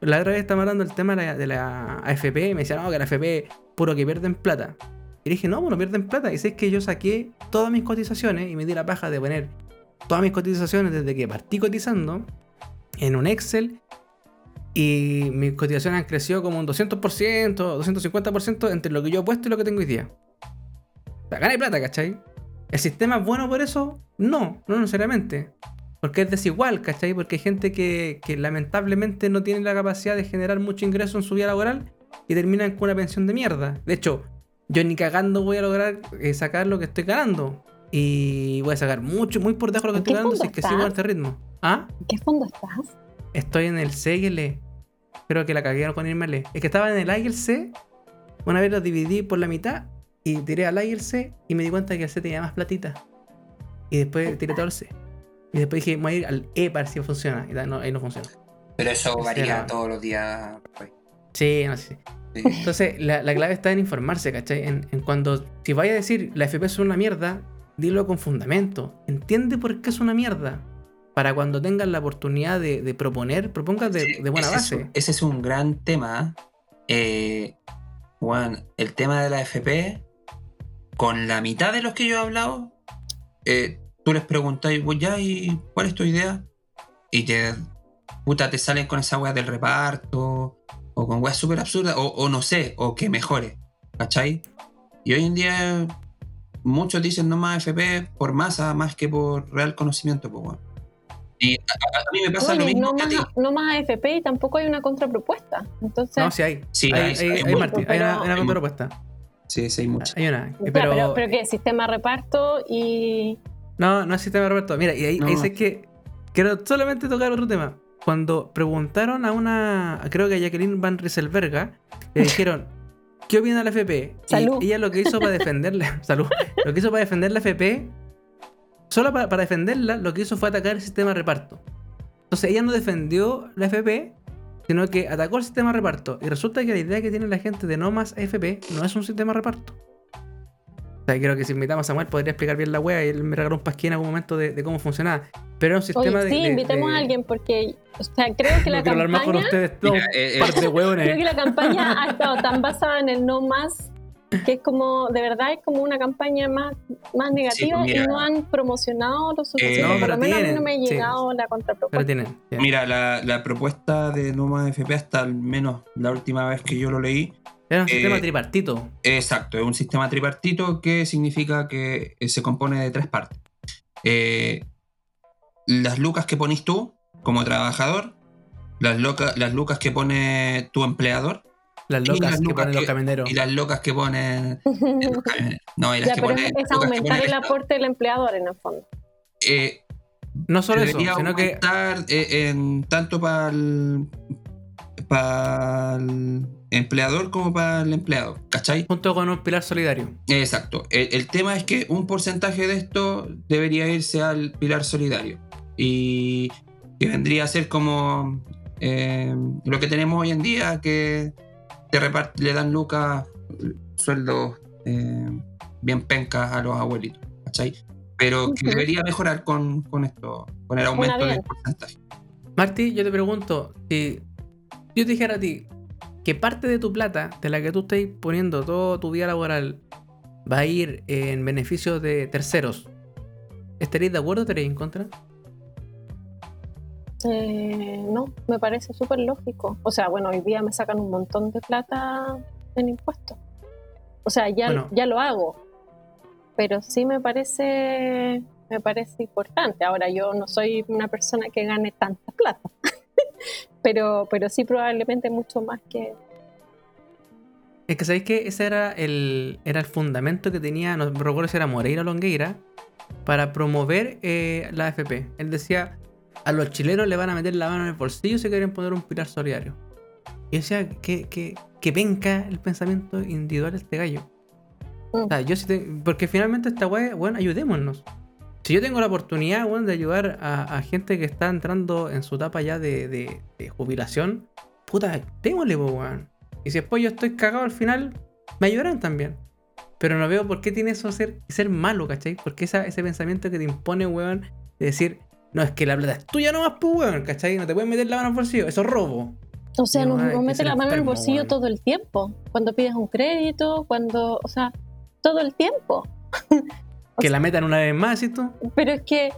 La otra vez estaba hablando del tema de la, AFP y me decía, no, que la AFP puro que pierden plata. Y dije, no, pues no pierden plata. Y sé que yo saqué todas mis cotizaciones y me di la paja de poner todas mis cotizaciones desde que partí cotizando en un Excel y mis cotizaciones han crecido como un 200%, 250% entre lo que yo he puesto y lo que tengo hoy día. O sea, gané plata, ¿cachai? ¿El sistema es bueno por eso? No, no necesariamente. Porque es desigual, ¿cachai? Porque hay gente que, que lamentablemente no tiene la capacidad de generar mucho ingreso en su vida laboral y terminan con una pensión de mierda. De hecho, yo ni cagando voy a lograr eh, sacar lo que estoy ganando. Y voy a sacar mucho, muy por debajo de lo que
¿En
estoy ganando si es que sigo a este ritmo. ¿Ah?
¿En qué fondo estás?
Estoy en el C y el E. Creo que la cagué al E. Es que estaba en el A y el C. Una vez lo dividí por la mitad y tiré al A y el C y me di cuenta que el C tenía más platita. Y después tiré todo al C. Y después dije, voy a ir al E para ver si funciona. Y no, ahí no funciona.
Pero eso varía todos los días. pues.
Sí, no sé.
Sí.
Entonces, la, la clave está en informarse, ¿cachai? En, en cuando, si vaya a decir la FP es una mierda, dilo con fundamento. Entiende por qué es una mierda. Para cuando tengas la oportunidad de, de proponer, propongas de,
Sí,
de buena
ese es
base.
ese es un gran tema. Eh, Juan, el tema de la FP, con la mitad de los que yo he hablado, eh, tú les preguntáis, "Pues ya, ¿y cuál es tu idea? Y te, puta, te salen con esa weá del reparto, o con weas súper absurdas, o, o no sé, o que mejore, ¿cachai? Y hoy en día muchos dicen no más FP por masa más que por real conocimiento, pues weón. Y a, mí me pasa lo mismo
no,
que a
más,
ti.
no más AFP y tampoco hay una contrapropuesta. Entonces,
No, sí hay.
Sí,
hay,
hay-.
Martín, una,
Pero-
hay una contrapropuesta.
Sí, sí, hay muchas.
Hay una.
Ya,
Pero,
pero, pero, ¿qué? Sistema de reparto y,
No, no es sistema de reparto. Mira, y ahí,
No.
ahí sé que quiero solamente tocar otro tema. Cuando preguntaron a una, creo que a Jacqueline Van Rieselberga, le dijeron, ¿qué opina la FP? Y
Salud.
ella lo que hizo para defenderla, salud, lo que hizo para defender la FP, solo para, para defenderla, lo que hizo fue atacar el sistema de reparto. Entonces ella no defendió la FP, sino que atacó el sistema de reparto. Y resulta que la idea que tiene la gente de no más FP no es un sistema de reparto. O sea, creo que si invitamos a Samuel podría explicar bien la wea y él me regaló un pasquín en algún momento de, de cómo funcionaba. Pero era un sistema
Oye,
de.
sí, invitemos
de-
a alguien porque, o sea, creo que la
No quiero hablar más con
campaña,
ustedes, todos,
Mira, eh, eh,
par de hueones.
creo que la campaña ha estado tan basada en el no más que es como, de verdad, es como una campaña más, más negativa
mira.
y no han promocionado lo suficiente.
no,
Por
pero
lo menos a mí no me ha
sí.
llegado la
Pero
contrapropuesta.
tienen.
Mira, la, la propuesta de Más FP, hasta al menos la última vez que yo lo leí,
Era un sistema
eh,
tripartito.
Exacto, es un sistema tripartito que significa que eh, se compone de tres partes. Eh, las lucas que pones tú como trabajador, las, loca- las lucas que pone tu empleador
Las locas
las
que ponen los camioneros.
y las locas que ponen los camioneros. No, y las
ya,
que
pero
pone,
es, aumentar el aporte del empleador en el fondo.
Eh,
No solo eso, sino que
aumentar eh, en, tanto para el, para el empleador como para el empleado, ¿cachai?
junto con un pilar solidario.
Exacto. El, el tema es que un porcentaje de esto debería irse al pilar solidario. Y que vendría a ser como eh, lo que tenemos hoy en día, que te repart- le dan lucas, sueldos eh, bien pencas a los abuelitos. ¿Cachai? Pero que debería mejorar con, con esto, con el aumento del porcentaje.
Marty, yo te pregunto, si yo te dijera a ti que parte de tu plata, de la que tú estés poniendo todo tu vida laboral, va a ir en beneficio de terceros, ¿estaréis de acuerdo o estaréis en contra?
Eh, no, me parece súper lógico. O sea, bueno, hoy día me sacan un montón de plata en impuestos. O sea, ya,
Bueno.
ya lo hago. Pero sí me parece, me parece importante. Ahora, yo no soy una persona que gane tanta plata. pero, pero sí probablemente mucho más que...
Es que sabéis que ese era el, era el fundamento que tenía, no recuerdo si era Moreira o Longueira, para promover eh, la AFP. Él decía, a los chilenos le van a meter la mano en el bolsillo si quieren poner un pilar solidario. Y decía, que, que, que venga el pensamiento individual de este gallo.
Mm.
O sea, yo sí te- porque finalmente esta weá, bueno, ayudémonos. Si yo tengo la oportunidad, weón, de ayudar a, a gente que está entrando en su etapa ya de, de- de jubilación, puta, démosle, weón. Y si después yo estoy cagado al final, me ayudarán también. Pero no veo por qué tiene eso ser, ser malo, ¿cachai? Porque esa, ese pensamiento que te impone, weón, de decir, no, es que la plata es tuya nomás, pues, weón, ¿cachai? No te puedes meter la mano al bolsillo, eso es robo.
O sea,
no, que
mete la mano en el bolsillo
weón.
todo el tiempo. Cuando pides un crédito, cuando... O sea, todo el tiempo.
Que
sea-
la metan una vez más, ¿y tú?
Pero es que,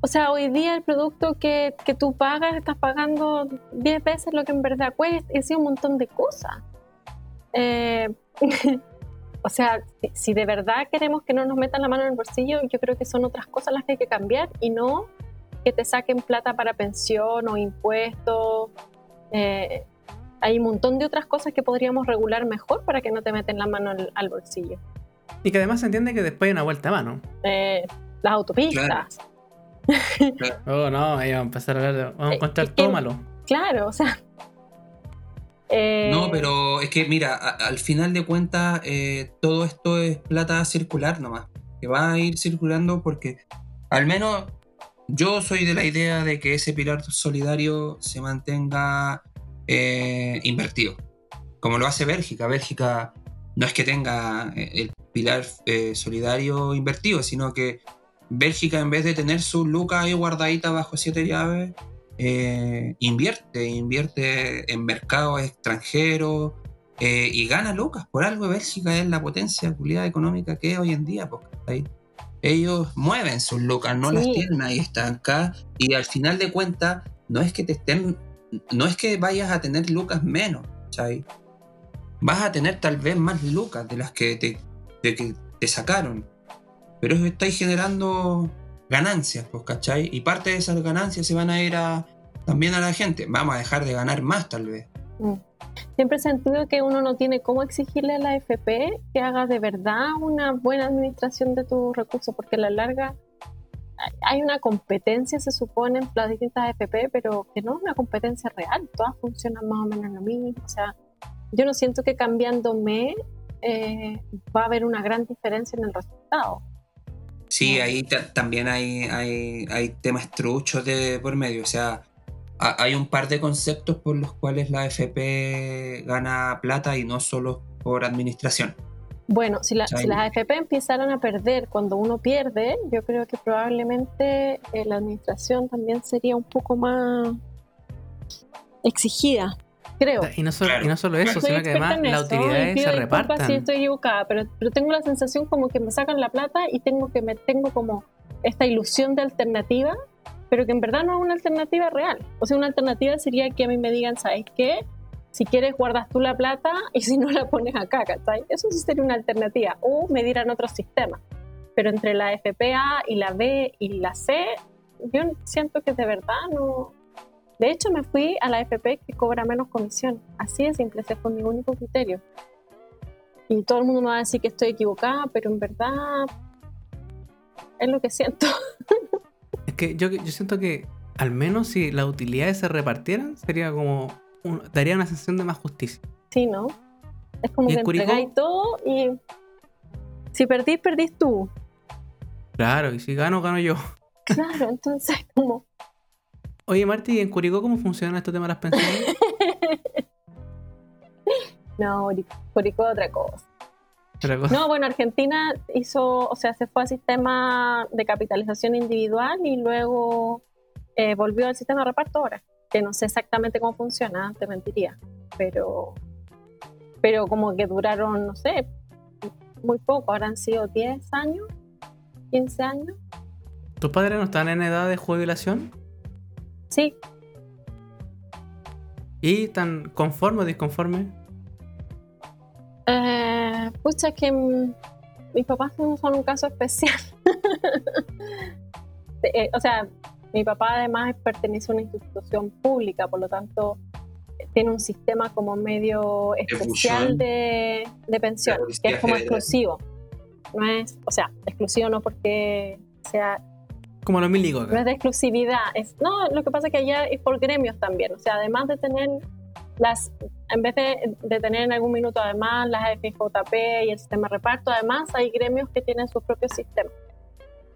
o sea, hoy día el producto que, que tú pagas, estás pagando 10 veces lo que en verdad cuesta, y un montón de cosas. Eh, o sea, si de verdad queremos que no nos metan la mano en el bolsillo, yo creo que son otras cosas las que hay que cambiar y no que te saquen plata para pensión o impuestos. Eh, hay un montón de otras cosas que podríamos regular mejor para que no te meten la mano al, al bolsillo.
Y que además se entiende que después hay una vuelta a mano.
Eh, las autopistas.
Oh, no, ahí vamos a empezar a hablar de- Vamos a
Eh,
encontrar
es
todo
que-
malo.
Claro, o sea. eh,
No, pero es que mira, a- al final de cuentas eh, todo esto es plata circular nomás, que va a ir circulando porque al menos yo soy de la idea de que ese pilar solidario se mantenga eh, invertido, como lo hace Bélgica. Bélgica no es que tenga eh, el pilar eh, solidario invertido, sino que Bélgica en vez de tener su luca ahí guardadita bajo siete llaves, invierte, invierte en mercados extranjeros y gana lucas. Por algo Bélgica es la potencia culiada económica que es hoy en día. pues, ¿cachai? Ellos mueven sus lucas, no
Sí.
las tienen ahí estancadas y al final de cuentas no es que te estén, no es que vayas a tener lucas menos, ¿cachai? Vas a tener tal vez más lucas de las que te, de que te sacaron, pero estáis generando ganancias, pues, ¿cachai? Y parte de esas ganancias se van a ir a, también a la gente. Vamos a dejar de ganar más, tal vez.
mm. Siempre he sentido que uno no tiene cómo exigirle a la FP que haga de verdad una buena administración de tus recursos, porque a la larga hay una competencia, se supone, en las distintas FP, pero que no es una competencia real. Todas funcionan más o menos lo mismo. O sea, yo no siento que cambiándome eh, va a haber una gran diferencia en el resultado.
Sí, ahí también hay, hay, hay, temas truchos de por medio. O sea, hay un par de conceptos por los cuales la FP gana plata y no solo por administración.
Bueno, si, las AFP empezaran a perder cuando uno pierde, yo creo que probablemente eh, la administración también sería un poco más exigida, creo.
Y no solo, eso, sino que además las utilidades se repartan.
Sí, estoy equivocada, pero, pero tengo la sensación como que me sacan la plata y tengo que me tengo como esta ilusión de alternativa, pero que en verdad no es una alternativa real. O sea, una alternativa sería que a mí me digan, ¿sabes qué? si quieres guardas tú la plata y si no la pones acá, ¿cachai? Eso sí sería una alternativa. O medir en otros sistemas. Pero entre la FPA y la B y la C, yo siento que de verdad no... De hecho, me fui a la FP que cobra menos comisión. Así de simple, ese fue mi único criterio. Y todo el mundo me va a decir que estoy equivocada, pero en verdad es lo que siento.
Es que yo, yo siento que al menos si las utilidades se repartieran, sería como daría una sensación de más justicia.
Sí, ¿no? Es como que entregáis todo y si perdís, perdís tú.
Claro, y si gano, gano yo.
Claro, entonces como...
Oye, Marti, ¿en Curicó cómo funciona este tema de las pensiones?
no, Curicó otra cosa. No, bueno, Argentina hizo, o sea, se fue al sistema de capitalización individual y luego eh, volvió al sistema de reparto ahora que no sé exactamente cómo funciona, te mentiría, pero, pero como que duraron, no sé, muy poco, habrán sido 10 años, 15 años.
¿Tus padres no están en edad de jubilación?
Sí.
¿Y están conformes o disconformes?
Pucha, que mis papás son un caso especial. Eh, o sea, mi papá además pertenece a una institución pública, por lo tanto tiene un sistema como medio especial de, de pensión, que es como exclusivo. No es, o sea, exclusivo no porque sea...
Como los milicos.
No es de exclusividad. Es, no, lo que pasa es que allá es por gremios también. O sea, además de tener las, en vez de, de, tener en algún minuto además las FJP y el sistema de reparto, además hay gremios que tienen sus propios sistemas.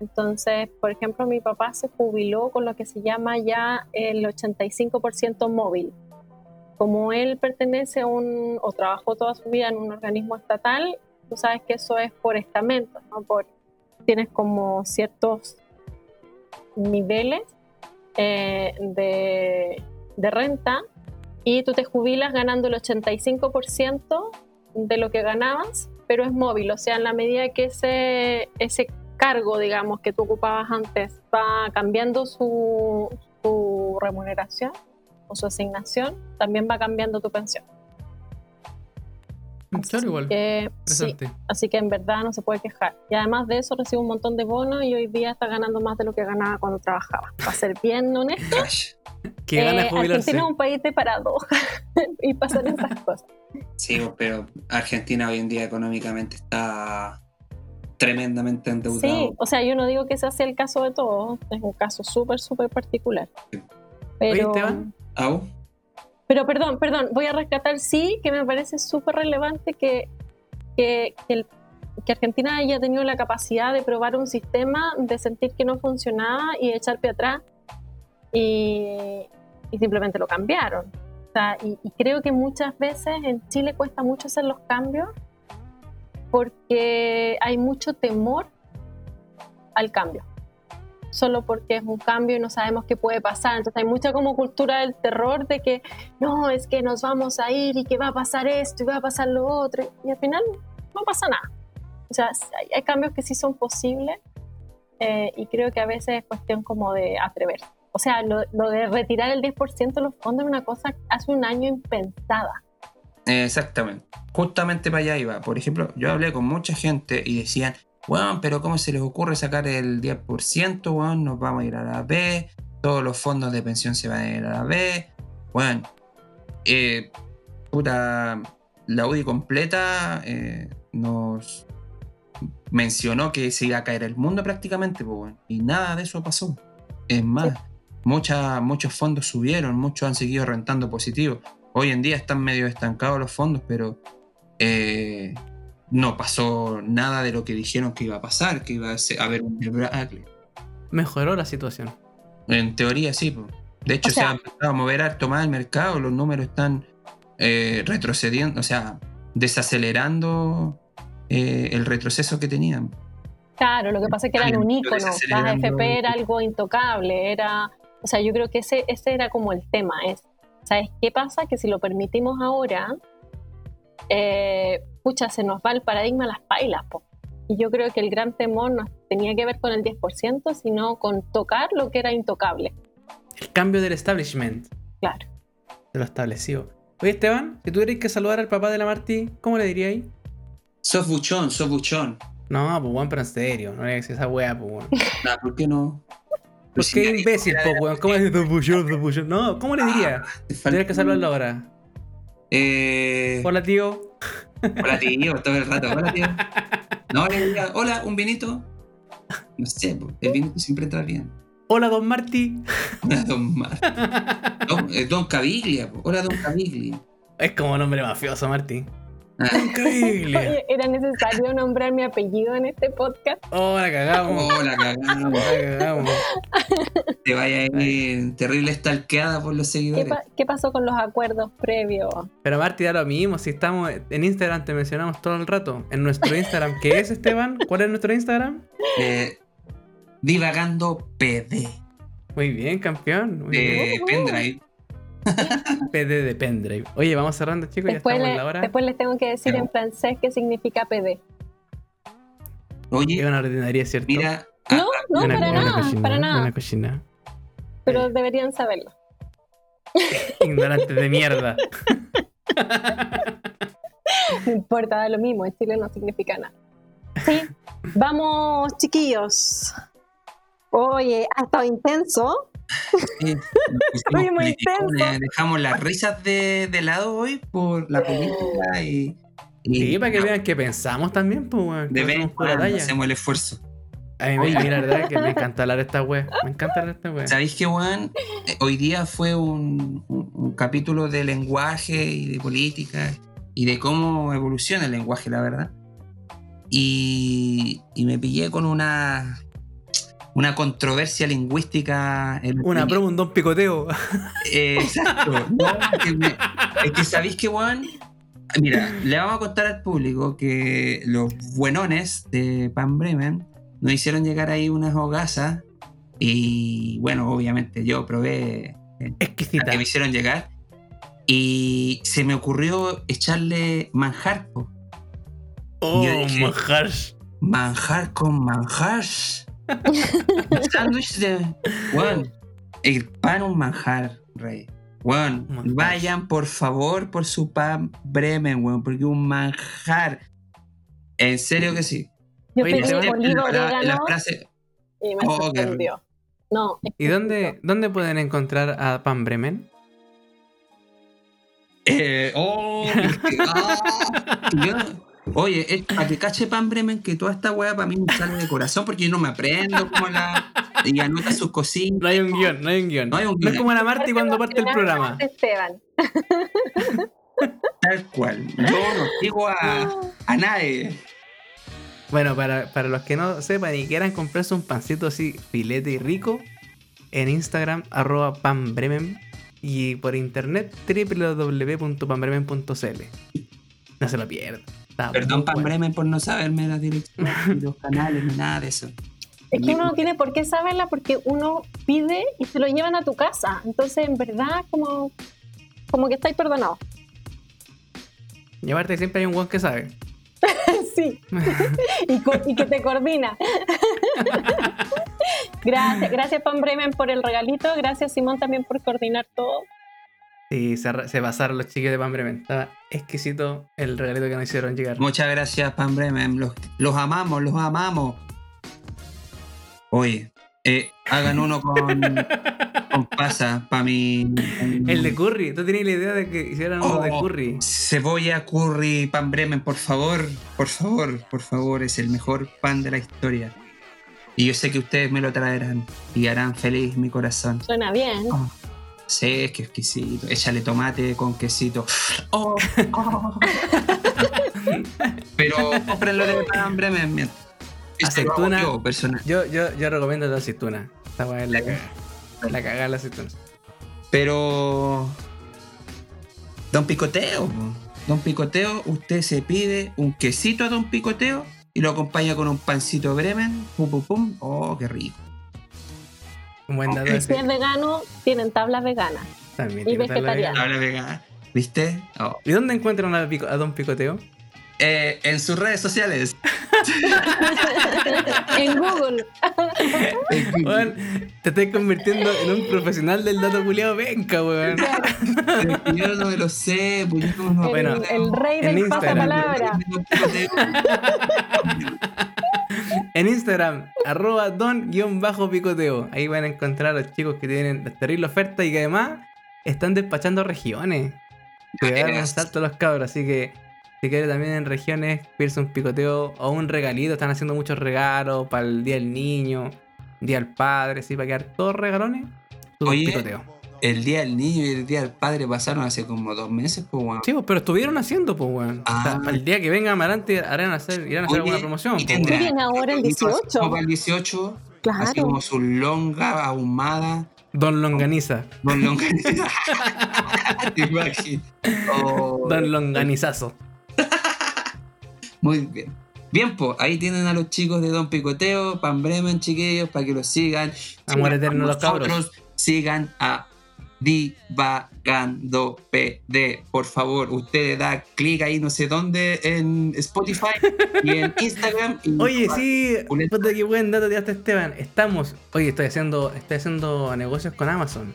Entonces, por ejemplo, mi papá se jubiló con lo que se llama ya el 85% móvil. Como él pertenece a un, o trabajó toda su vida en un organismo estatal, tú sabes que eso es por estamento, ¿no? Por, tienes como ciertos niveles eh, de, de renta y tú te jubilas ganando el 85% de lo que ganabas, pero es móvil, o sea, en la medida que ese, ese cargo, digamos, que tú ocupabas antes va cambiando su, remuneración o su asignación, también va cambiando tu pensión.
Así igual.
Que, así que en verdad no se puede quejar. Y además de eso recibe un montón de bonos y hoy día está ganando más de lo que ganaba cuando trabajaba. Para ser bien honesto,
eh,
Argentina es un país de paradoja y pasan esas cosas.
Sí, pero Argentina hoy en día económicamente está tremendamente endeudado.
Sí, o sea, yo no digo que sea el caso de todos, es un caso súper, súper particular. Pero, pero perdón, perdón, voy a rescatar sí que me parece súper relevante que, que, que, Argentina haya tenido la capacidad de probar un sistema, de sentir que no funcionaba y de echar pie atrás y, y simplemente lo cambiaron. O sea, y, y creo que muchas veces en Chile cuesta mucho hacer los cambios porque hay mucho temor al cambio. Solo porque es un cambio y no sabemos qué puede pasar. Entonces hay mucha como cultura del terror de que no, es que nos vamos a ir y que va a pasar esto y va a pasar lo otro. Y al final no pasa nada. O sea, hay, cambios que sí son posibles eh, y creo que a veces es cuestión como de atrever. O sea, lo, lo de retirar el 10% de los fondos es una cosa hace un año impensada.
Exactamente. Justamente para allá iba. Por ejemplo, yo hablé con mucha gente y decían, bueno, pero ¿cómo se les ocurre sacar el 10%? Bueno, nos vamos a ir a la B, todos los fondos de pensión se van a ir a la B. Bueno, eh, puta, la UDI completa eh, nos mencionó que se iba a caer el mundo prácticamente, pues, y nada de eso pasó. Es más, muchas- muchos fondos subieron, muchos han seguido rentando positivo. Hoy en día están medio estancados los fondos, pero eh, no pasó nada de lo que dijeron que iba a pasar, que iba a haber un debacle.
Mejoró la situación.
En teoría sí. De hecho,
O
se ha empezado a mover harto más el mercado, los números están eh, retrocediendo, o sea, desacelerando eh, el retroceso que tenían.
Claro, lo que pasa es que eran un ícono. Las
desacelerando-
AFP era algo intocable. Era, o sea, yo creo que ese, ese era como el tema. Es, ¿Sabes qué pasa? Que si lo permitimos ahora, eh, pucha, se nos va el paradigma a las pailas. po. Y yo creo que el gran temor no tenía que ver con el 10%, sino con tocar lo que era intocable.
El cambio del establishment.
Claro.
De lo establecido. Oye, Esteban, si tuvierais que saludar al papá de la Marti, ¿cómo le diríais?
Sos buchón, sos buchón.
No, pues weón, pero en serio, no le digas esa weá, pues.
Nah, ¿Por qué no?
¿Por
Pues si
qué imbécil, po, weón? ¿Cómo es tu bullón, bullón? No, ¿cómo le diría?
Te falta-
Tienes que saludarlo ahora.
Eh,
Hola, tío.
hola, tío, todo el rato. Hola, tío. No, le diría, hola, un vinito. No sé, el vinito siempre entra bien.
Hola, don Marti.
Hola, don Mar. Don, eh, don Caviglia, po. hola, don Caviglia.
Es como nombre mafioso, Marti.
Ah.
Oye, ¿era necesario nombrar mi apellido en este podcast?
Oh, la cagamos.
hola, cagamos.
La cagamos.
Te vaya a ir terrible stalkeada por los
¿Qué,
seguidores.
pa- qué pasó con los acuerdos previos?
Pero Marti, da lo mismo. Si estamos en Instagram, te mencionamos todo el rato. En nuestro Instagram, ¿qué es, Esteban? ¿Cuál es nuestro Instagram?
Eh, divagando PD
Muy bien, campeón. Muy bien.
de pendrive.
PD de pendrive. Oye, vamos cerrando, chicos. Ya
Después,
estamos en la hora.
después les tengo que decir
Ya.
en francés qué significa PD.
Es
Oye,
una ordinaria, ¿cierto?
mira.
No,
ah,
no,
Una-
para
una
nada, para nada.
Una cochina.
Pero deberían saberlo.
Ignorantes de mierda.
No importa, da lo mismo. En Chile no significa nada. Sí. Vamos, chiquillos. Oye, ha estado intenso.
Eh,
Oye, muy.
Dejamos las risas de, de lado hoy por la política y. y-
Sí, para que vean que pensamos también, pues, weón.
De
No
vez hacemos el esfuerzo.
A mí, me- la verdad que me encanta hablar de esta wea. Me encanta hablar de esta wea.
¿Sabéis que, Juan? Hoy día fue un, un- un capítulo de lenguaje y de política y de cómo evoluciona el lenguaje, la verdad. Y, y me pillé con una, una controversia lingüística. en-
Una promo, un don picoteo.
Eh, exacto. No, es que sabéis que, Juan. Mira, le vamos a contar al público que los buenones de Pan Bremen nos hicieron llegar ahí unas hogazas. Y bueno, obviamente yo probé la
Exquisita.
que me hicieron llegar. Y se me ocurrió echarle manjar.
Oh,
dije-
manjar.
Manjar con manjar. Un sándwich de. Juan, el pan un manjar, rey. Juan, vayan por favor por su pan Bremen, weón, porque un manjar. En serio que sí.
Yo
Oye,
pedí olivo
La- frase-
y me
Oh, qué
sorprendió. No,
¿Y dónde, dónde pueden encontrar a Pan Bremen?
Eh, oh, que- que yo- Oye, es para que cache Pan Bremen que toda esta weá para mí me sale de corazón porque yo no me aprendo como la. Y anota sus cositas.
No hay un guion, no hay un guion.
No hay un
No
guion.
es como la Marti cuando parte el programa.
Esteban.
Tal cual. Yo no sigo a, a nadie.
Bueno, para, para los que no sepan y quieran comprarse un pancito así filete y rico, en Instagram, arroba panbremen y por internet, www.panbremen.cl. No se lo pierdan. Está
Perdón, Pan
bueno.
Bremen, por no saberme la dirección, ni los canales, ni nada de eso.
Es que uno no tiene por qué saberla porque uno pide y se lo llevan a tu casa. Entonces, en verdad, como, como que estáis perdonados.
Y aparte siempre hay un guan que sabe.
sí. y, y que te coordina. gracias, gracias Pan Bremen por el regalito. Gracias Simón también por coordinar todo.
Y se, se pasaron los chiques de Pan Bremen. Estaba exquisito el regalito que nos hicieron llegar.
Muchas gracias, Pan Bremen. Los, los amamos, los amamos. Oye, Eh, hagan uno con, con pasa para mi.
El de curry. ¿Tú tenías la idea de que hicieran uno de
Oh,
curry?
Cebolla, curry, pan Bremen, por favor, por favor, por favor, es el mejor pan de la historia. Y yo sé que ustedes me lo traerán y harán feliz mi corazón.
Suena bien.
Oh, sí, es que exquisito. Échale tomate con quesito. Oh, oh. Pero cómprenlo de pan hago
Aceituna.
yo, personal.
Yo, yo, yo recomiendo la aceituna. Esta es la cagada. La cagada la aceituna.
Pero. Don Picoteo. Don Picoteo, usted se pide un quesito a Don Picoteo y lo acompaña con un pancito Bremen. Pum, pum, pum. Oh, qué rico.
Un buen dato.
Y si es vegano, tienen tablas veganas.
También
y
tiene tabla vegana.
Habla vegana. ¿Viste? Oh.
¿Y dónde encuentran a, Pico- a Don Picoteo?
Eh, en sus redes sociales.
en Google.
Weón, te estás convirtiendo en un profesional del dato culiado venca, weón.
yo no me lo sé. Pues yo no me
El,
Bueno,
el rey del pasapalabra.
En Instagram, arroba don-picoteo. Ahí van a encontrar a los chicos que tienen la terrible oferta y que además están despachando regiones. Un
Yes.
salto a los cabros, así que si quieres también en regiones, pedirse un picoteo o un regalito. Están haciendo muchos regalos para el Día del Niño, Día del Padre, así para quedar todos regalones.
Oye,
picoteo.
El día del niño y el día del padre pasaron hace como dos meses, pues, weón.
Sí, pues, pero estuvieron haciendo, pues, weón. O sea,
Ah.
el día que venga Amarante harán hacer, irán a hacer
Oye,
alguna promoción.
y
pues,
tendrá-
¿Qué viene ahora el 18?
Como el 18, así
Claro.
como su longa ahumada.
Don Longaniza.
Don longaniza. Oh,
Don Longanizazo.
Muy bien. Bien, pues ahí tienen a los chicos de Don Picoteo, Pan Bremen, chiquillos, para que los sigan.
Amor
Sigan
eterno los cabros.
nosotros, Sigan a Divagando PD. Por favor, ustedes da clic ahí no sé dónde en Spotify y en Instagram. y-
Oye, sí, puta que buen dato tiraste Esteban. Estamos, oye, estoy haciendo, estoy haciendo negocios con Amazon.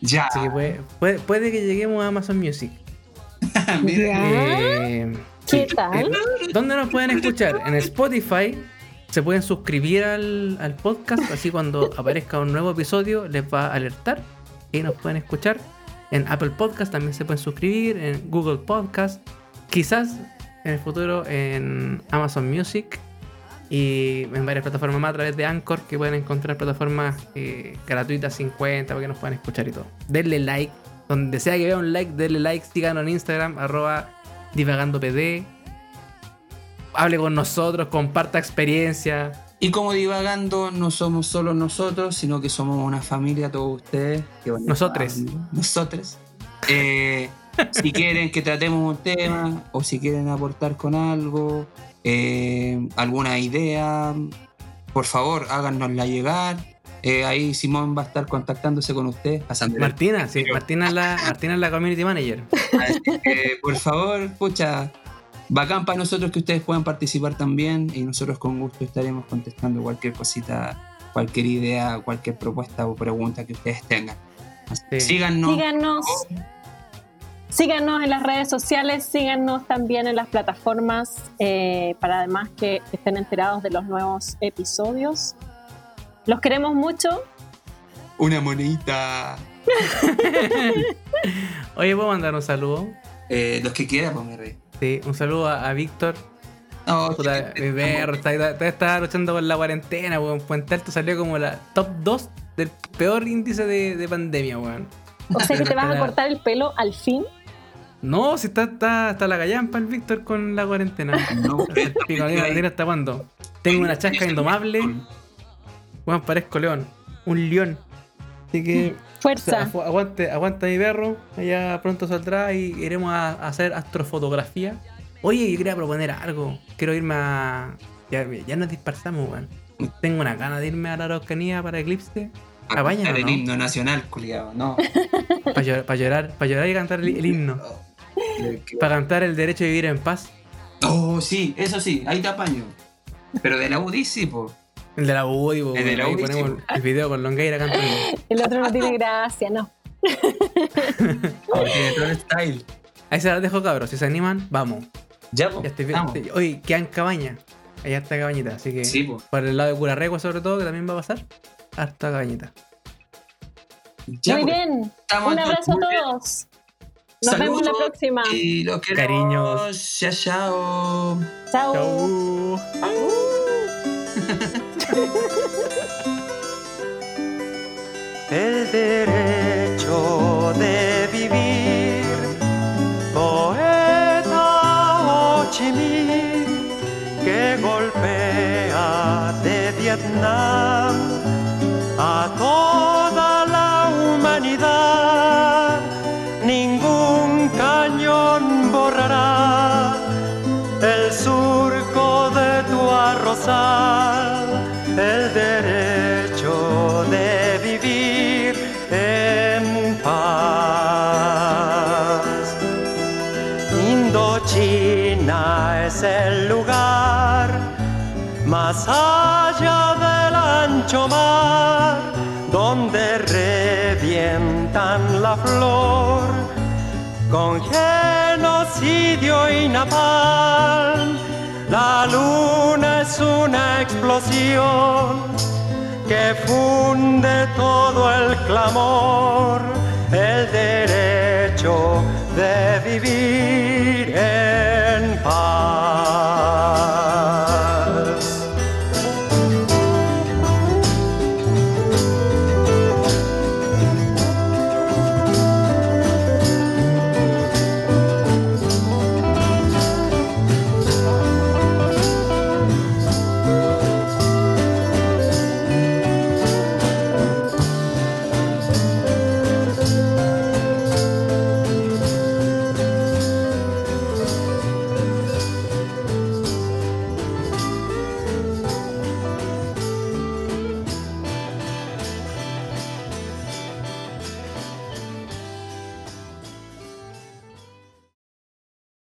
Ya.
Así que puede, puede, puede que lleguemos a Amazon Music.
Mira.
Eh,
¿Qué tal?
Eh, ¿Dónde nos pueden escuchar? En Spotify. Se pueden suscribir al, al podcast, así cuando aparezca un nuevo episodio les va a alertar y nos pueden escuchar. En Apple Podcast también se pueden suscribir, en Google Podcast, quizás en el futuro en Amazon Music y en varias plataformas más a través de Anchor que pueden encontrar plataformas eh, gratuitas 50 para que nos puedan escuchar y todo. Denle like, donde sea que vea un like, denle like, síganos en Instagram, arroba divagandopd. Hable con nosotros, comparta experiencia.
Y como divagando, no somos solo nosotros, sino que somos una familia, todos ustedes. divagando. Nosotres. Eh, si quieren que tratemos un tema o si quieren aportar con algo, eh, alguna idea, por favor, háganosla llegar. Eh, ahí Simón va a estar contactándose con pasando
Martina, sí, Martina es la, Martina la community manager.
Así que, por favor, pucha, bacán para nosotros que ustedes puedan participar también y nosotros con gusto estaremos contestando cualquier cosita, cualquier idea, cualquier propuesta o pregunta que ustedes tengan.
Sí.
Síganos.
Síganos. Síganos en las redes sociales, síganos también en las plataformas eh, para además que estén enterados de los nuevos episodios. Los queremos mucho.
Una monedita.
Oye, ¿puedo mandar un saludo?
Eh, los que quieran, pues mi rey.
Sí, un saludo a, a Víctor. Puta,
que-
mi perro está, está, está luchando con la cuarentena, weón. Puente Alto salió como la top 2 del peor índice de, de pandemia, weón.
O sea que te vas a cortar el pelo al fin.
No, si está, está, está la gallampa el Víctor con la cuarentena.
No,
el pico, hasta cuándo. Tengo una chasca indomable. Weón, parezco león. Un león. Así que. O sea,
Fuerza.
aguante, aguanta mi perro. Allá pronto saldrá y iremos a, a hacer astrofotografía. Oye, yo quería proponer algo. Quiero irme a. Ya, ya nos dispersamos, weón. Tengo una gana de irme a la Araucanía para Eclipse.
Para
Apáñalo,
cantar el
¿no?
himno nacional, culiado. No.
Para llorar, pa' llorar, pa' llorar y cantar el, el himno. Para cantar el derecho a vivir en paz.
Oh, sí, eso sí, ahí te apaño. Pero de la UDI sí, po.
El de la UDI,
El de la
ahí
UDI,
ponemos el video con Longueira cantando.
El otro no tiene gracia, no.
Tiene todo el style.
Ahí se las dejo, cabros. Si se animan, vamos.
Ya. Estamos.
Oye, quedan cabañas. Allá está cabañita, así que
Sí, po.
por el lado de Curarregua sobre todo, que también va a pasar. harta cañita.
Ya,
Muy
pues,
bien.
estamos
Un abrazo a todos. Nos vemos la
Saludos
próxima.
Y los queremos.
Cariños.
Chao, chao.
Chao.
Chau.
el derecho de vivir. Poeta Ho Chi Minh que golpea de Vietnam a toda la humanidad. Ningún cañón borrará el surco de tu arrozal, es el lugar más allá del ancho mar, donde revientan la flor con genocidio y napalm. La luna es una explosión que funde todo el clamor, el derecho de vivir heart.